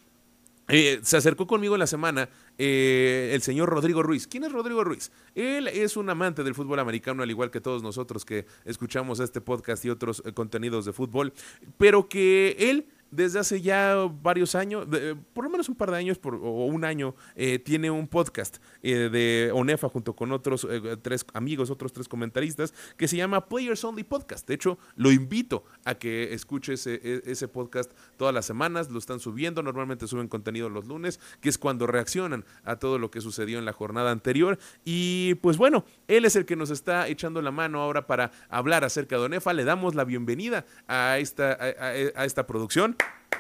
eh, se acercó conmigo en la semana eh, el señor Rodrigo Ruiz. ¿Quién es Rodrigo Ruiz? Él es un amante del fútbol americano, al igual que todos nosotros que escuchamos este podcast y otros eh, contenidos de fútbol, pero que él desde hace ya varios años, de- por lo menos un par de años por- o un año, eh, tiene un podcast eh, de ONEFA junto con otros eh, tres amigos, otros tres comentaristas, que se llama Players Only Podcast. De hecho, lo invito a que escuche ese, e- ese podcast todas las semanas, lo están subiendo, normalmente suben contenido los lunes, que es cuando reaccionan a todo lo que sucedió en la jornada anterior. Y pues bueno, él es el que nos está echando la mano ahora para hablar acerca de ONEFA. Le damos la bienvenida a esta, a esta producción.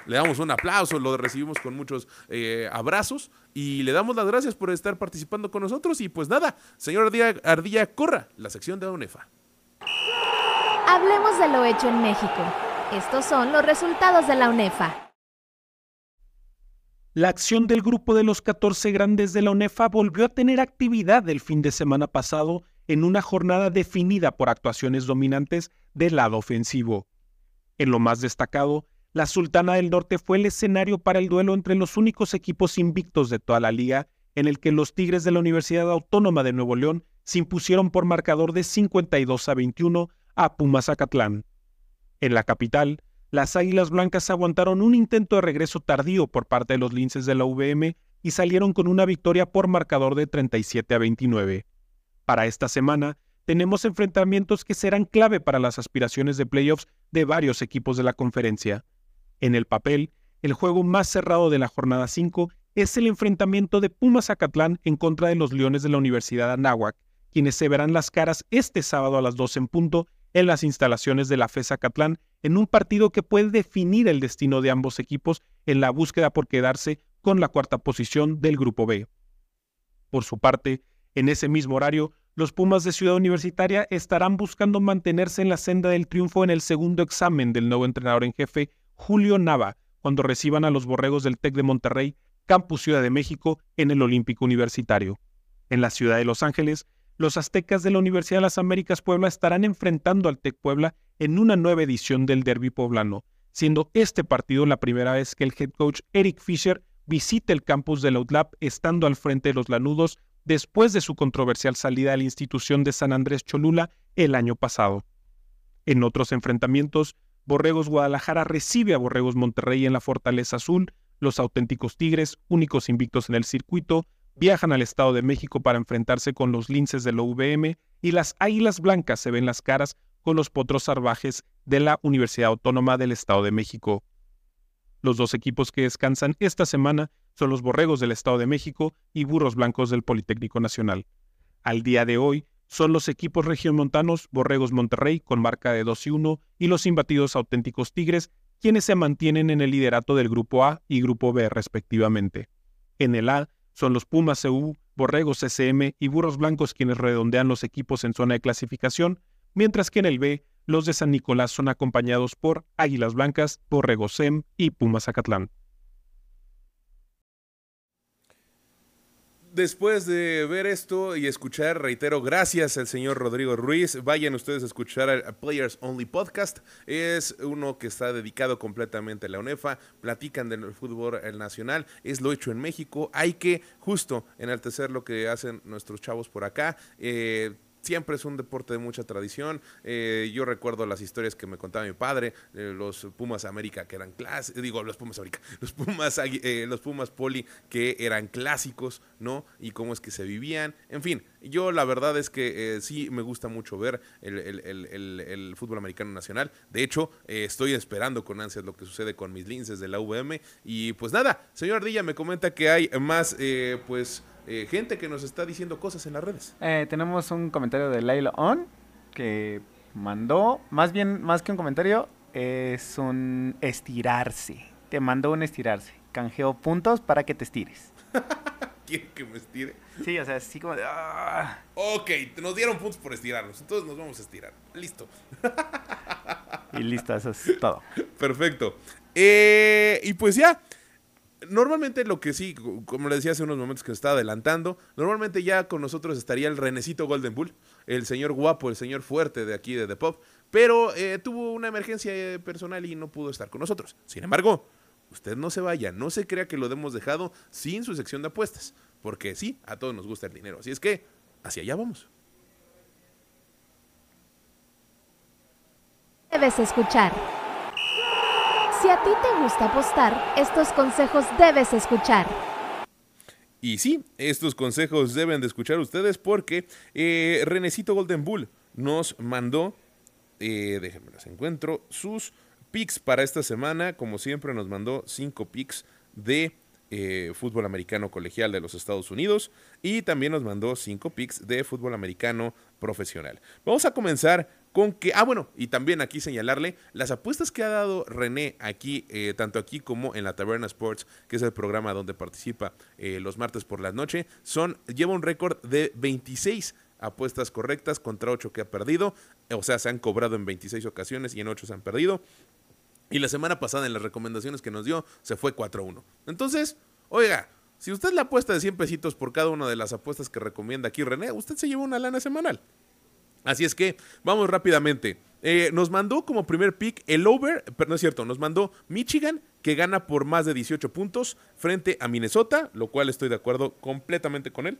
Le damos un aplauso, lo recibimos con muchos eh, abrazos y le damos las gracias por estar participando con nosotros. Y pues nada, señor Ardilla, Ardilla corra la sección de ONEFA. Hablemos de lo hecho en México. Estos son los resultados de la UNEFA. La acción del grupo de los 14 grandes de la UNEFA volvió a tener actividad el fin de semana pasado en una jornada definida por actuaciones dominantes del lado ofensivo. En lo más destacado, la Sultana del Norte fue el escenario para el duelo entre los únicos equipos invictos de toda la liga, en el que los Tigres de la Universidad Autónoma de Nuevo León se impusieron por marcador de 52 a 21 a Pumas Acatlán. En la capital, las Águilas Blancas aguantaron un intento de regreso tardío por parte de los linces de la UVM y salieron con una victoria por marcador de 37 a 29. Para esta semana, tenemos enfrentamientos que serán clave para las aspiraciones de playoffs de varios equipos de la conferencia. En el papel, el juego más cerrado de la jornada 5 es el enfrentamiento de Pumas Acatlán en contra de los Leones de la Universidad Anáhuac, quienes se verán las caras este sábado a las 12 en punto en las instalaciones de la FES Acatlán en un partido que puede definir el destino de ambos equipos en la búsqueda por quedarse con la cuarta posición del Grupo B. Por su parte, en ese mismo horario, los Pumas de Ciudad Universitaria estarán buscando mantenerse en la senda del triunfo en el segundo examen del nuevo entrenador en jefe, Julio Nava, cuando reciban a los Borregos del TEC de Monterrey, Campus Ciudad de México, en el Olímpico Universitario. En la ciudad de Los Ángeles, los aztecas de la Universidad de las Américas Puebla estarán enfrentando al TEC Puebla en una nueva edición del Derby poblano, siendo este partido la primera vez que el head coach Eric Fisher visite el campus del Outlap estando al frente de los lanudos después de su controversial salida a la institución de San Andrés Cholula el año pasado. En otros enfrentamientos, Borregos Guadalajara recibe a Borregos Monterrey en la Fortaleza Azul, los auténticos Tigres, únicos invictos en el circuito, viajan al Estado de México para enfrentarse con los linces de la y las Águilas Blancas se ven las caras con los potros salvajes de la Universidad Autónoma del Estado de México. Los dos equipos que descansan esta semana son los Borregos del Estado de México y Burros Blancos del Politécnico Nacional. Al día de hoy son los equipos regiomontanos Borregos Monterrey con marca de 2 y 1 y los imbatidos auténticos Tigres quienes se mantienen en el liderato del Grupo A y Grupo B respectivamente. En el A son los Pumas CU, Borregos CCM y Burros Blancos quienes redondean los equipos en zona de clasificación, mientras que en el B los de San Nicolás son acompañados por Águilas Blancas, Borregos SEM y Pumas Acatlán. Después de ver esto y escuchar, reitero, gracias al señor Rodrigo Ruiz. Vayan ustedes a escuchar el Players Only Podcast. Es uno que está dedicado completamente a la UNEFA. Platican del fútbol nacional. Es lo hecho en México. Hay que justo enaltecer lo que hacen nuestros chavos por acá. Eh, Siempre es un deporte de mucha tradición. Eh, yo recuerdo las historias que me contaba mi padre, eh, los Pumas América que eran clásicos, digo, los Pumas América, los Pumas, eh, los Pumas Poli que eran clásicos, ¿no? Y cómo es que se vivían. En fin, yo la verdad es que eh, sí me gusta mucho ver el, fútbol americano nacional. De hecho, eh, estoy esperando con ansias lo que sucede con mis linces de la UVM. Y pues nada, señor Ardilla me comenta que hay más, pues, eh, gente que nos está diciendo cosas en las redes. Eh, tenemos un comentario de Laila On que mandó, más bien, más que un comentario, es un estirarse. Te mandó un estirarse. Canjeo puntos para que te estires. ¿Quiere que me estire? Sí, o sea, así como de... ah. Ok, nos dieron puntos por estirarnos, entonces nos vamos a estirar. Listo. Y listo, eso es todo. Perfecto. Eh, y pues ya. Normalmente lo que sí, co- como le decía hace unos momentos que estaba adelantando, normalmente ya con nosotros estaría el Renecito Golden Bull, el señor guapo, el señor fuerte de aquí de The Pop, pero eh, tuvo una emergencia eh, personal y no pudo estar con nosotros. Sin embargo, usted no se vaya, no se crea que lo hemos dejado sin su sección de apuestas, porque sí, a todos nos gusta el dinero, así es que hacia allá vamos. Debes escuchar. Si a ti te gusta apostar, estos consejos debes escuchar. Y sí, estos consejos deben de escuchar ustedes porque eh, Renecito Golden Bull nos mandó, eh, déjenme las encuentro, sus picks para esta semana. Como siempre, nos mandó cinco picks de eh, fútbol americano colegial de los Estados Unidos y también nos mandó cinco picks de fútbol americano profesional. Vamos a comenzar con que, ah bueno, y también aquí señalarle las apuestas que ha dado René aquí, eh, tanto aquí como en la Taberna Sports, que es el programa donde participa eh, los martes por la noche, son, lleva un récord de 26 apuestas correctas contra 8 que ha perdido, o sea, se han cobrado en 26 ocasiones y en 8 se han perdido. Y la semana pasada en las recomendaciones que nos dio se fue 4-1. Entonces, oiga, si usted le apuesta de 100 pesitos por cada una de las apuestas que recomienda aquí René, usted se lleva una lana semanal. Así es que vamos rápidamente. Eh, nos mandó como primer pick el over, pero no es cierto, nos mandó Michigan que gana por más de 18 puntos frente a Minnesota, lo cual estoy de acuerdo completamente con él.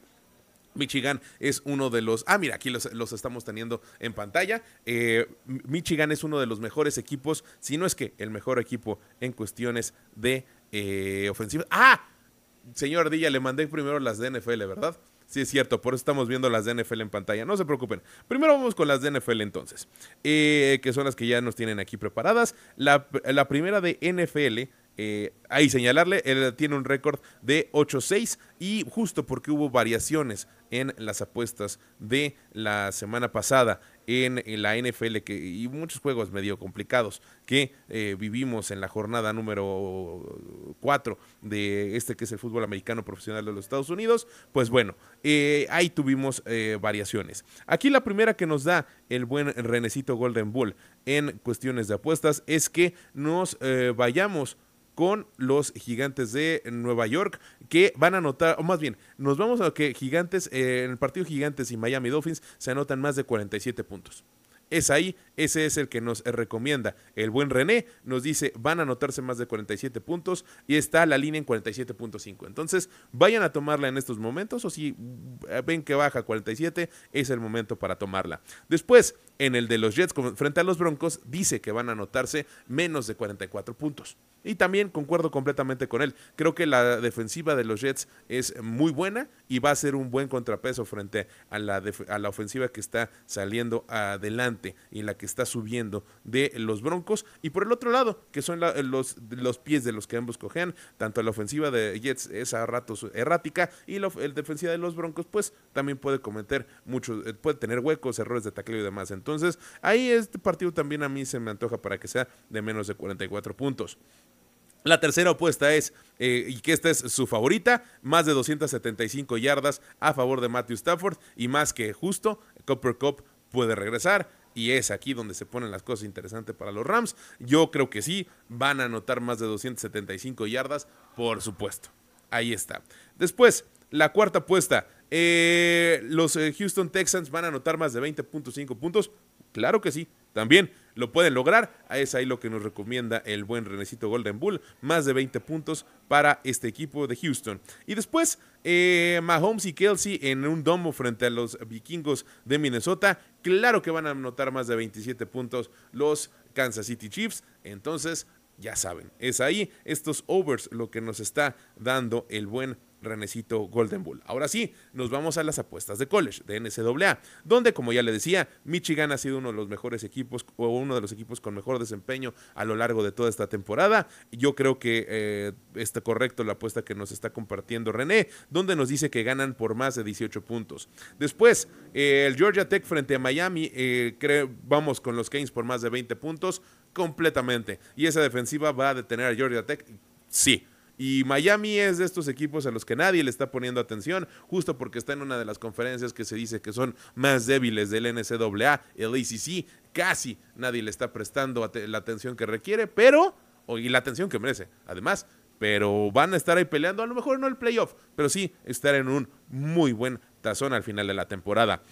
Michigan es uno de los... Ah, mira, aquí los, estamos teniendo en pantalla. Eh, Michigan es uno de los mejores equipos, si no es que el mejor equipo en cuestiones de eh, ofensiva. Ah, señor Ardilla, le mandé primero las de NFL, ¿verdad? Sí, es cierto, por eso estamos viendo las de NFL en pantalla. No se preocupen. Primero vamos con las de NFL entonces, eh, que son las que ya nos tienen aquí preparadas. La, primera de NFL eh, ahí señalarle, él tiene un récord de 8-6 y justo porque hubo variaciones en las apuestas de la semana pasada en, la NFL que, y muchos juegos medio complicados que eh, vivimos en la jornada número 4 de este que es el fútbol americano profesional de los Estados Unidos, pues bueno, eh, ahí tuvimos variaciones. Aquí la primera que nos da el buen Renecito Golden Bull en cuestiones de apuestas es que nos vayamos con los gigantes de Nueva York, que van a anotar, o más bien, nos vamos a que gigantes, eh, en el partido gigantes y Miami Dolphins se anotan más de 47 puntos es ahí, ese es el que nos recomienda. El buen René nos dice, van a anotarse más de 47 puntos y está la línea en 47.5. Entonces, vayan a tomarla en estos momentos o si eh, ven que baja 47, es el momento para tomarla. Después, en el de los Jets frente a los Broncos, dice que van a anotarse menos de 44 puntos. Y también concuerdo completamente con él. Creo que la defensiva de los Jets es muy buena y va a ser un buen contrapeso frente a la, a la ofensiva que está saliendo adelante y la que está subiendo de los Broncos. Y por el otro lado, que son los, los pies de los que ambos cojean, tanto la ofensiva de Jets es a ratos errática y la el defensiva de los Broncos, pues también puede cometer muchos, eh, puede tener huecos, errores de tacleo y demás. Entonces, ahí este partido también a mí se me antoja para que sea de menos de 44 puntos. La tercera apuesta es, eh, y que esta es su favorita, más de 275 yardas a favor de Matthew Stafford y más que justo, Copper Cup puede regresar y es aquí donde se ponen las cosas interesantes para los Rams. Yo creo que sí, van a anotar más de 275 yardas, por supuesto. Ahí está. Después, la cuarta apuesta. Eh, los eh, Houston Texans van a anotar más de 20.5 puntos. Claro que sí, también lo pueden lograr. Es ahí lo que nos recomienda el buen Renecito Golden Bull. Más de 20 puntos para este equipo de Houston. Y después, eh, Mahomes y Kelsey en un domo frente a los vikingos de Minnesota. Claro que van a anotar más de 27 puntos los Kansas City Chiefs. Entonces, ya saben, es ahí estos overs lo que nos está dando el buen Renecito Golden Bull. Ahora sí, nos vamos a las apuestas de college, de NCAA, donde, como ya le decía, Michigan ha sido uno de los mejores equipos o uno de los equipos con mejor desempeño a lo largo de toda esta temporada. Yo creo que eh, está correcto la apuesta que nos está compartiendo René, donde nos dice que ganan por más de 18 puntos. Después, eh, el Georgia Tech frente a Miami, eh, vamos con los Canes por más de 20 puntos, completamente. Y esa defensiva va a detener a Georgia Tech, sí. Y Miami es de estos equipos a los que nadie le está poniendo atención, justo porque está en una de las conferencias que se dice que son más débiles del NCAA, el ACC. Casi nadie le está prestando la atención que requiere, pero, y la atención que merece, además. Pero van a estar ahí peleando, a lo mejor no el playoff, pero sí estar en un muy buen tazón al final de la temporada.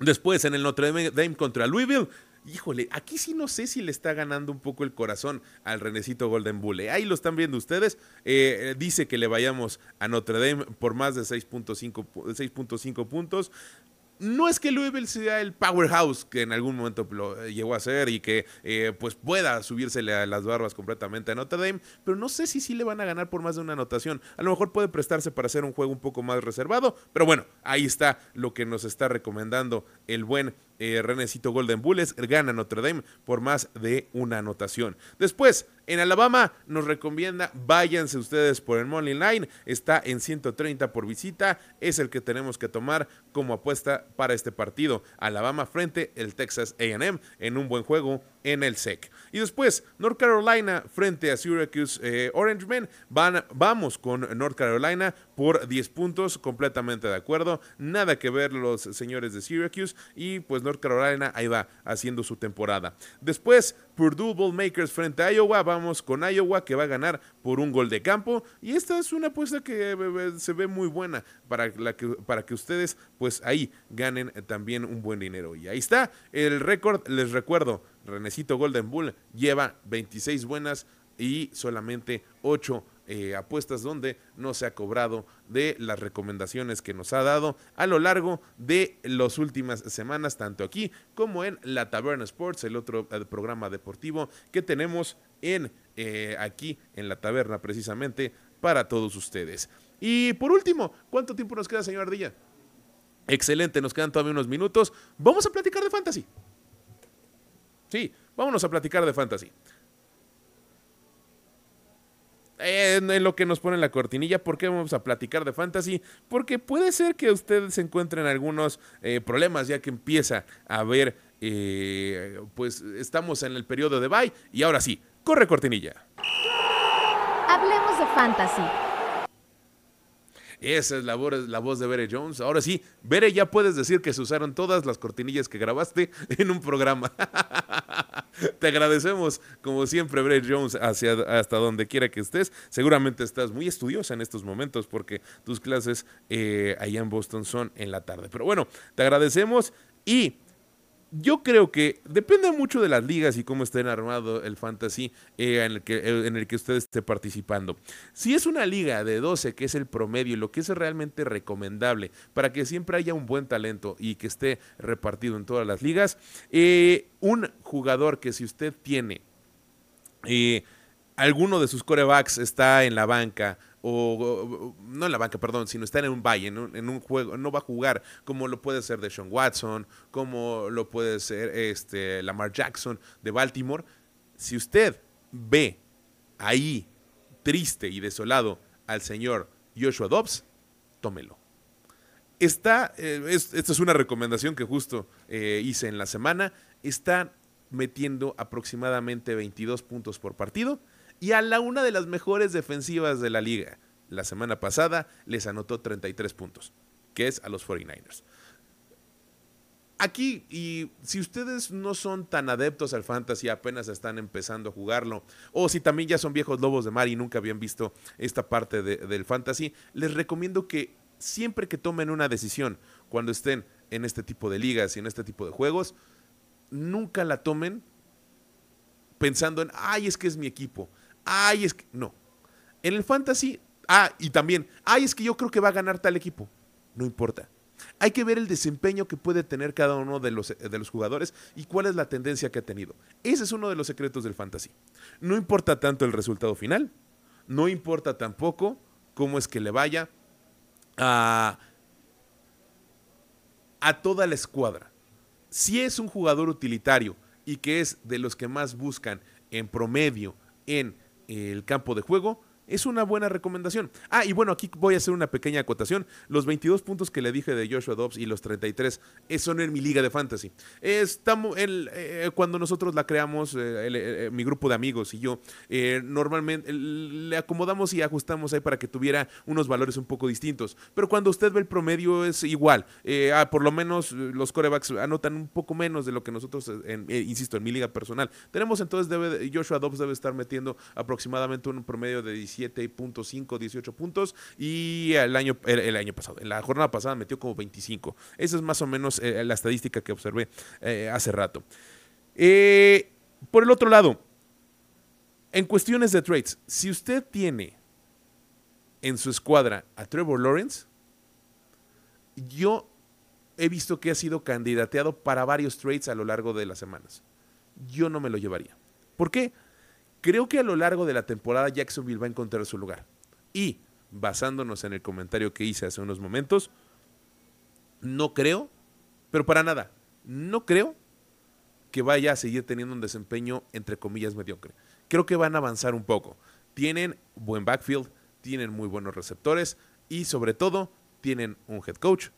Después, en el Notre Dame contra Louisville, híjole, aquí sí no sé si le está ganando un poco el corazón al Renecito Golden Bull. ¿eh? Ahí lo están viendo ustedes. Eh, dice que le vayamos a Notre Dame por más de 6.5 puntos. no es que Louisville sea el powerhouse que en algún momento lo eh, llegó a ser y que eh, pues pueda subírsele a las barbas completamente a Notre Dame, pero no sé si sí le van a ganar por más de una anotación. A lo mejor puede prestarse para hacer un juego un poco más reservado, pero bueno, ahí está lo que nos está recomendando el buen eh, Renecito Golden Bulls. Gana Notre Dame por más de una anotación. Después, en Alabama nos recomienda váyanse ustedes por el Money Line. Está en 130 por visita. Es el que tenemos que tomar como apuesta para este partido. Alabama frente el Texas AM en un buen juego en el SEC. Y después, North Carolina frente a Syracuse eh, Orange Men. Van, vamos con North Carolina por 10 puntos, completamente de acuerdo. Nada que ver los señores de Syracuse. Y pues North Carolina ahí va haciendo su temporada. Después, Purdue Makers frente a Iowa. Vamos con Iowa que va a ganar por un gol de campo. Y esta es una apuesta que eh, se ve muy buena para, que, para que ustedes pues ahí ganen también un buen dinero. Y ahí está el récord. Les recuerdo, Renecito Golden Bull lleva 26 buenas y solamente 8 eh, apuestas donde no se ha cobrado de las recomendaciones que nos ha dado a lo largo de las últimas semanas, tanto aquí como en la Taberna Sports, el otro eh, programa deportivo que tenemos en eh, aquí en la taberna precisamente para todos ustedes. Y por último, ¿cuánto tiempo nos queda, señor Ardilla? Excelente, nos quedan todavía unos minutos. Vamos a platicar de fantasy. Sí, vámonos a platicar de fantasy. En, lo que nos pone la cortinilla, ¿por qué vamos a platicar de fantasy? Porque puede ser que ustedes se encuentren algunos eh, problemas ya que empieza a ver, eh, pues estamos en el periodo de bye y ahora sí, corre cortinilla. Hablemos de fantasy. Esa es la voz, la voz de Bere Jones. Ahora sí, Bere, ya puedes decir que se usaron todas las cortinillas que grabaste en un programa. Te agradecemos, como siempre, Bere Jones, hacia, hasta donde quiera que estés. Seguramente estás muy estudiosa en estos momentos porque tus clases eh, allá en Boston son en la tarde. Pero bueno, te agradecemos y yo creo que depende mucho de las ligas y cómo estén armado el fantasy eh, en, el que, eh, en el que usted esté participando. Si es una liga de 12, que es el promedio y lo que es realmente recomendable para que siempre haya un buen talento y que esté repartido en todas las ligas, eh, un jugador que si usted tiene alguno de sus corebacks está en la banca o, no en la banca, perdón, sino está en un valle, en un, juego, no va a jugar como lo puede ser de Sean Watson, como lo puede ser este, Lamar Jackson de Baltimore. Si usted ve ahí triste y desolado al señor Joshua Dobbs, tómelo. Está, eh, esta es una recomendación que justo eh, hice en la semana, está metiendo aproximadamente 22 puntos por partido y a la una de las mejores defensivas de la liga. La semana pasada les anotó 33 puntos, que es a los 49ers. Aquí, y si ustedes no son tan adeptos al fantasy, apenas están empezando a jugarlo, o si también ya son viejos lobos de mar y nunca habían visto esta parte del fantasy, les recomiendo que siempre que tomen una decisión, cuando estén en este tipo de ligas y en este tipo de juegos, nunca la tomen pensando en, ay, es que es mi equipo, ay, es que. No. En el fantasy, ah, y también, ay, es que yo creo que va a ganar tal equipo. No importa. Hay que ver el desempeño que puede tener cada uno de los, de los, jugadores y cuál es la tendencia que ha tenido. Ese es uno de los secretos del fantasy. No importa tanto el resultado final, no importa tampoco cómo es que le vaya a, a toda la escuadra. Si es un jugador utilitario y que es de los que más buscan en promedio en el campo de juego, es una buena recomendación. Ah, y bueno, aquí voy a hacer una pequeña acotación. Los 22 puntos que le dije de Joshua Dobbs y los 33 eh, son en mi liga de fantasy. Estamos, el, eh, cuando nosotros la creamos, eh, mi grupo de amigos y yo, normalmente le acomodamos y ajustamos ahí para que tuviera unos valores un poco distintos. Pero cuando usted ve el promedio es igual. Ah, por lo menos los corebacks anotan un poco menos de lo que nosotros, insisto, en mi liga personal. Tenemos entonces, debe, Joshua Dobbs debe estar metiendo aproximadamente un promedio de 17 17.5, 18 puntos y el año, el, año pasado, en la jornada pasada metió como 25. Esa es más o menos eh, la estadística que observé eh, hace rato. Eh, por el otro lado, en cuestiones de trades, si usted tiene en su escuadra a Trevor Lawrence, yo he visto que ha sido candidateado para varios trades a lo largo de las semanas. Yo no me lo llevaría. ¿Por qué? Creo que a lo largo de la temporada Jacksonville va a encontrar su lugar. Y, basándonos en el comentario que hice hace unos momentos, no creo, pero para nada, no creo que vaya a seguir teniendo un desempeño entre comillas mediocre. Creo que van a avanzar un poco. Tienen buen backfield, tienen muy buenos receptores y sobre todo tienen un head coach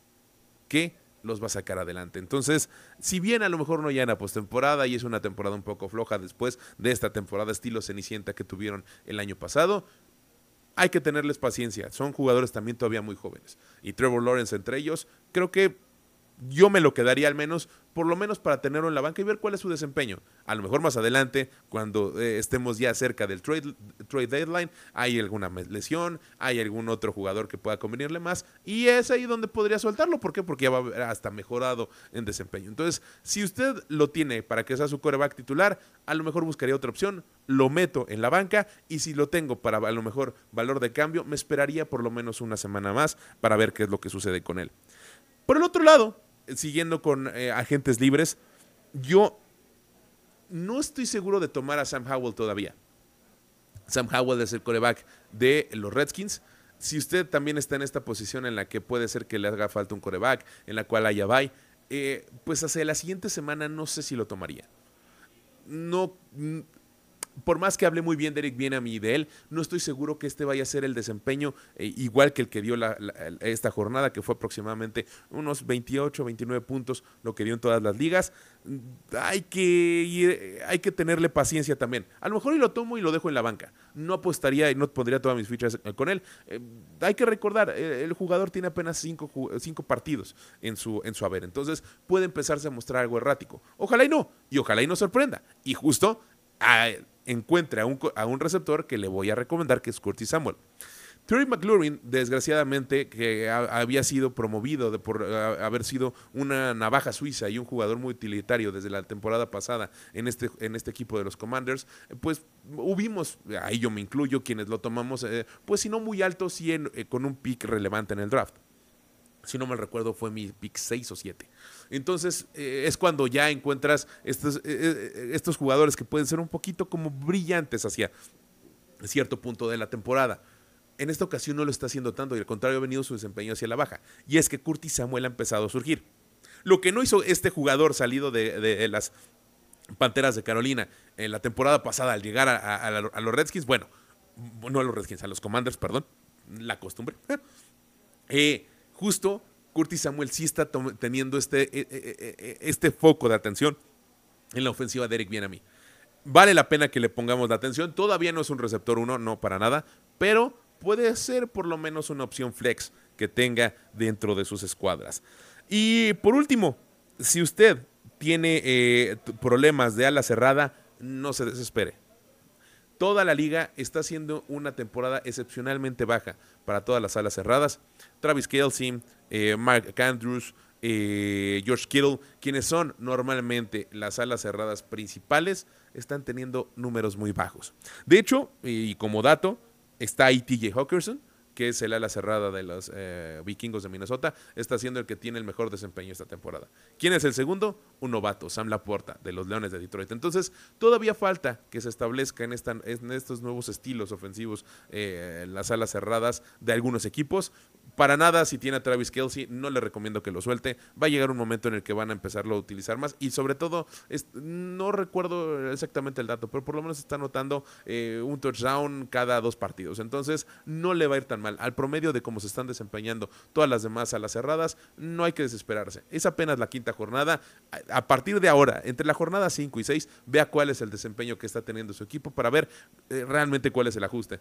que los va a sacar adelante. Entonces, si bien a lo mejor no ya en la postemporada y es una temporada un poco floja después de esta temporada estilo Cenicienta que tuvieron el año pasado, hay que tenerles paciencia. Son jugadores también todavía muy jóvenes. Y Trevor Lawrence entre ellos, creo que yo me lo quedaría al menos, por lo menos para tenerlo en la banca y ver cuál es su desempeño. A lo mejor más adelante, cuando eh, estemos ya cerca del trade, trade, deadline, hay alguna lesión, hay algún otro jugador que pueda convenirle más y es ahí donde podría soltarlo. ¿Por qué? Porque ya va a haber hasta mejorado en desempeño. Entonces, si usted lo tiene para que sea su coreback titular, a lo mejor buscaría otra opción, lo meto en la banca y si lo tengo para a lo mejor valor de cambio, me esperaría por lo menos una semana más para ver qué es lo que sucede con él. Por el otro lado, siguiendo con eh, agentes libres, yo no estoy seguro de tomar a Sam Howell todavía. Sam Howell es el coreback de los Redskins. Si usted también está en esta posición en la que puede ser que le haga falta un coreback, en la cual haya bye, eh, pues hacia la siguiente semana no sé si lo tomaría. No, por más que hable muy bien de Eric y de él, no estoy seguro que este vaya a ser el desempeño eh, igual que el que dio esta jornada, que fue aproximadamente unos 28, 29 puntos, lo que dio en todas las ligas. Hay que, hay que tenerle paciencia también. A lo mejor y lo tomo y lo dejo en la banca. No apostaría y no pondría todas mis fichas eh, con él. Eh, hay que recordar, el jugador tiene apenas cinco, cinco partidos en su, en su haber. Entonces puede empezarse a mostrar algo errático. Ojalá y no. Y ojalá y no sorprenda. Y justo encuentre a un, a un receptor que le voy a recomendar, que es Curtis Samuel. Terry McLaurin, desgraciadamente, que había sido promovido por haber sido una navaja suiza y un jugador muy utilitario desde la temporada pasada en este, en este equipo de los Commanders, pues hubimos, ahí yo me incluyo, quienes lo tomamos, eh, pues si no muy alto, sí eh, con un pick relevante en el draft. Si no me recuerdo, fue mi pick 6 o 7. Entonces eh, es cuando ya encuentras estos, eh, eh, estos jugadores que pueden ser un poquito como brillantes hacia cierto punto de la temporada. En esta ocasión no lo está haciendo tanto y al contrario ha venido su desempeño hacia la baja. Y es que Curtis Samuel ha empezado a surgir. Lo que no hizo este jugador salido de, las Panteras de Carolina en la temporada pasada al llegar a, los Redskins, bueno, no a los Redskins, a los Commanders, perdón, la costumbre. justo Curtis Samuel sí está teniendo este, e, e, e, este foco de atención en la ofensiva de Eric Bienami. Vale la pena que le pongamos la atención. Todavía no es un receptor uno, no para nada, pero puede ser por lo menos una opción flex que tenga dentro de sus escuadras. Y por último, si usted tiene eh, problemas de ala cerrada, no se desespere. Toda la liga está haciendo una temporada excepcionalmente baja para todas las alas cerradas. Travis Kelsey, eh, Mark Andrews, eh, George Kittle, quienes son normalmente las alas cerradas principales, están teniendo números muy bajos. De hecho, y como dato, está ahí TJ Hawkinson, que es el ala cerrada de los eh, vikingos de Minnesota, está siendo el que tiene el mejor desempeño esta temporada. ¿Quién es el segundo? Un novato, Sam Laporta, de los Leones de Detroit. Entonces, todavía falta que se establezca en, esta, en estos nuevos estilos ofensivos eh, las alas cerradas de algunos equipos. Para nada, si tiene a Travis Kelsey, no le recomiendo que lo suelte. Va a llegar un momento en el que van a empezarlo a utilizar más. Y sobre todo, no recuerdo exactamente el dato, pero por lo menos está notando eh, un touchdown cada dos partidos. Entonces, no le va a ir tan mal al promedio de cómo se están desempeñando todas las demás a las cerradas, no hay que desesperarse. Es apenas la quinta jornada. A partir de ahora, entre la jornada 5 y 6, vea cuál es el desempeño que está teniendo su equipo para ver eh, realmente cuál es el ajuste.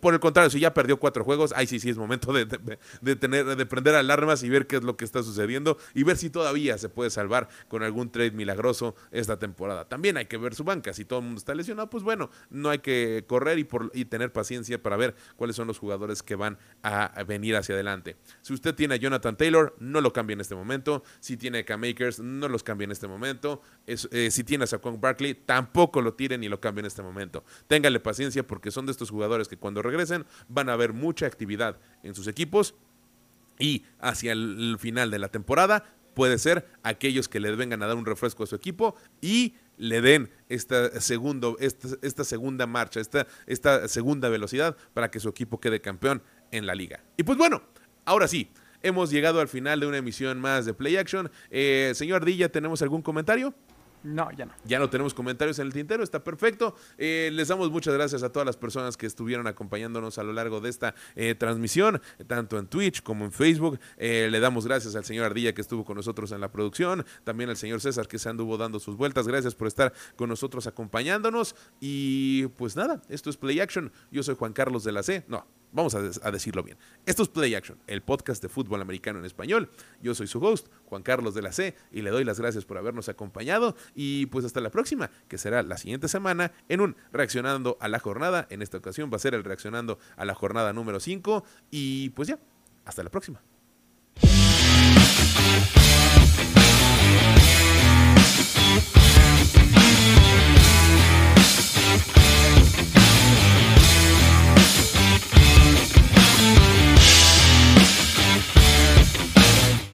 Por el contrario, si ya perdió cuatro juegos, ahí sí, sí es momento de, tener, de prender alarmas y ver qué es lo que está sucediendo y ver si todavía se puede salvar con algún trade milagroso esta temporada. También hay que ver su banca. Si todo el mundo está lesionado, pues bueno, no hay que correr y, por, y tener paciencia para ver cuáles son los jugadores que van a venir hacia adelante. Si usted tiene a Jonathan Taylor, no lo cambie en este momento. Si tiene a K-Makers, no los cambie en este momento. Eh, si tiene a Saquon Barkley, tampoco lo tire ni lo cambie en este momento. Téngale paciencia porque son de estos jugadores que cuando regresen van a haber mucha actividad en sus equipos y hacia el final de la temporada puede ser aquellos que le vengan a dar un refresco a su equipo y le den esta, segundo, esta, esta segunda marcha, esta, esta segunda velocidad para que su equipo quede campeón en la liga. Y pues bueno, ahora sí, hemos llegado al final de una emisión más de Play Action. Eh, señor Ardilla, ¿tenemos algún comentario? No, ya no. Ya no tenemos comentarios en el tintero, está perfecto. Eh, les damos muchas gracias a todas las personas que estuvieron acompañándonos a lo largo de esta eh, transmisión, tanto en Twitch como en Facebook. Eh, le damos gracias al señor Ardilla que estuvo con nosotros en la producción, también al señor César que se anduvo dando sus vueltas. Gracias por estar con nosotros acompañándonos. Y pues nada, esto es Play Action. Yo soy Juan Carlos de la C. No, Vamos a, decirlo bien. Esto es Play Action, el podcast de fútbol americano en español. Yo soy su host, Juan Carlos de la C, y le doy las gracias por habernos acompañado. Y pues hasta la próxima, que será la siguiente semana en un Reaccionando a la Jornada. En esta ocasión va a ser el Reaccionando a la Jornada número 5. Y pues ya, hasta la próxima.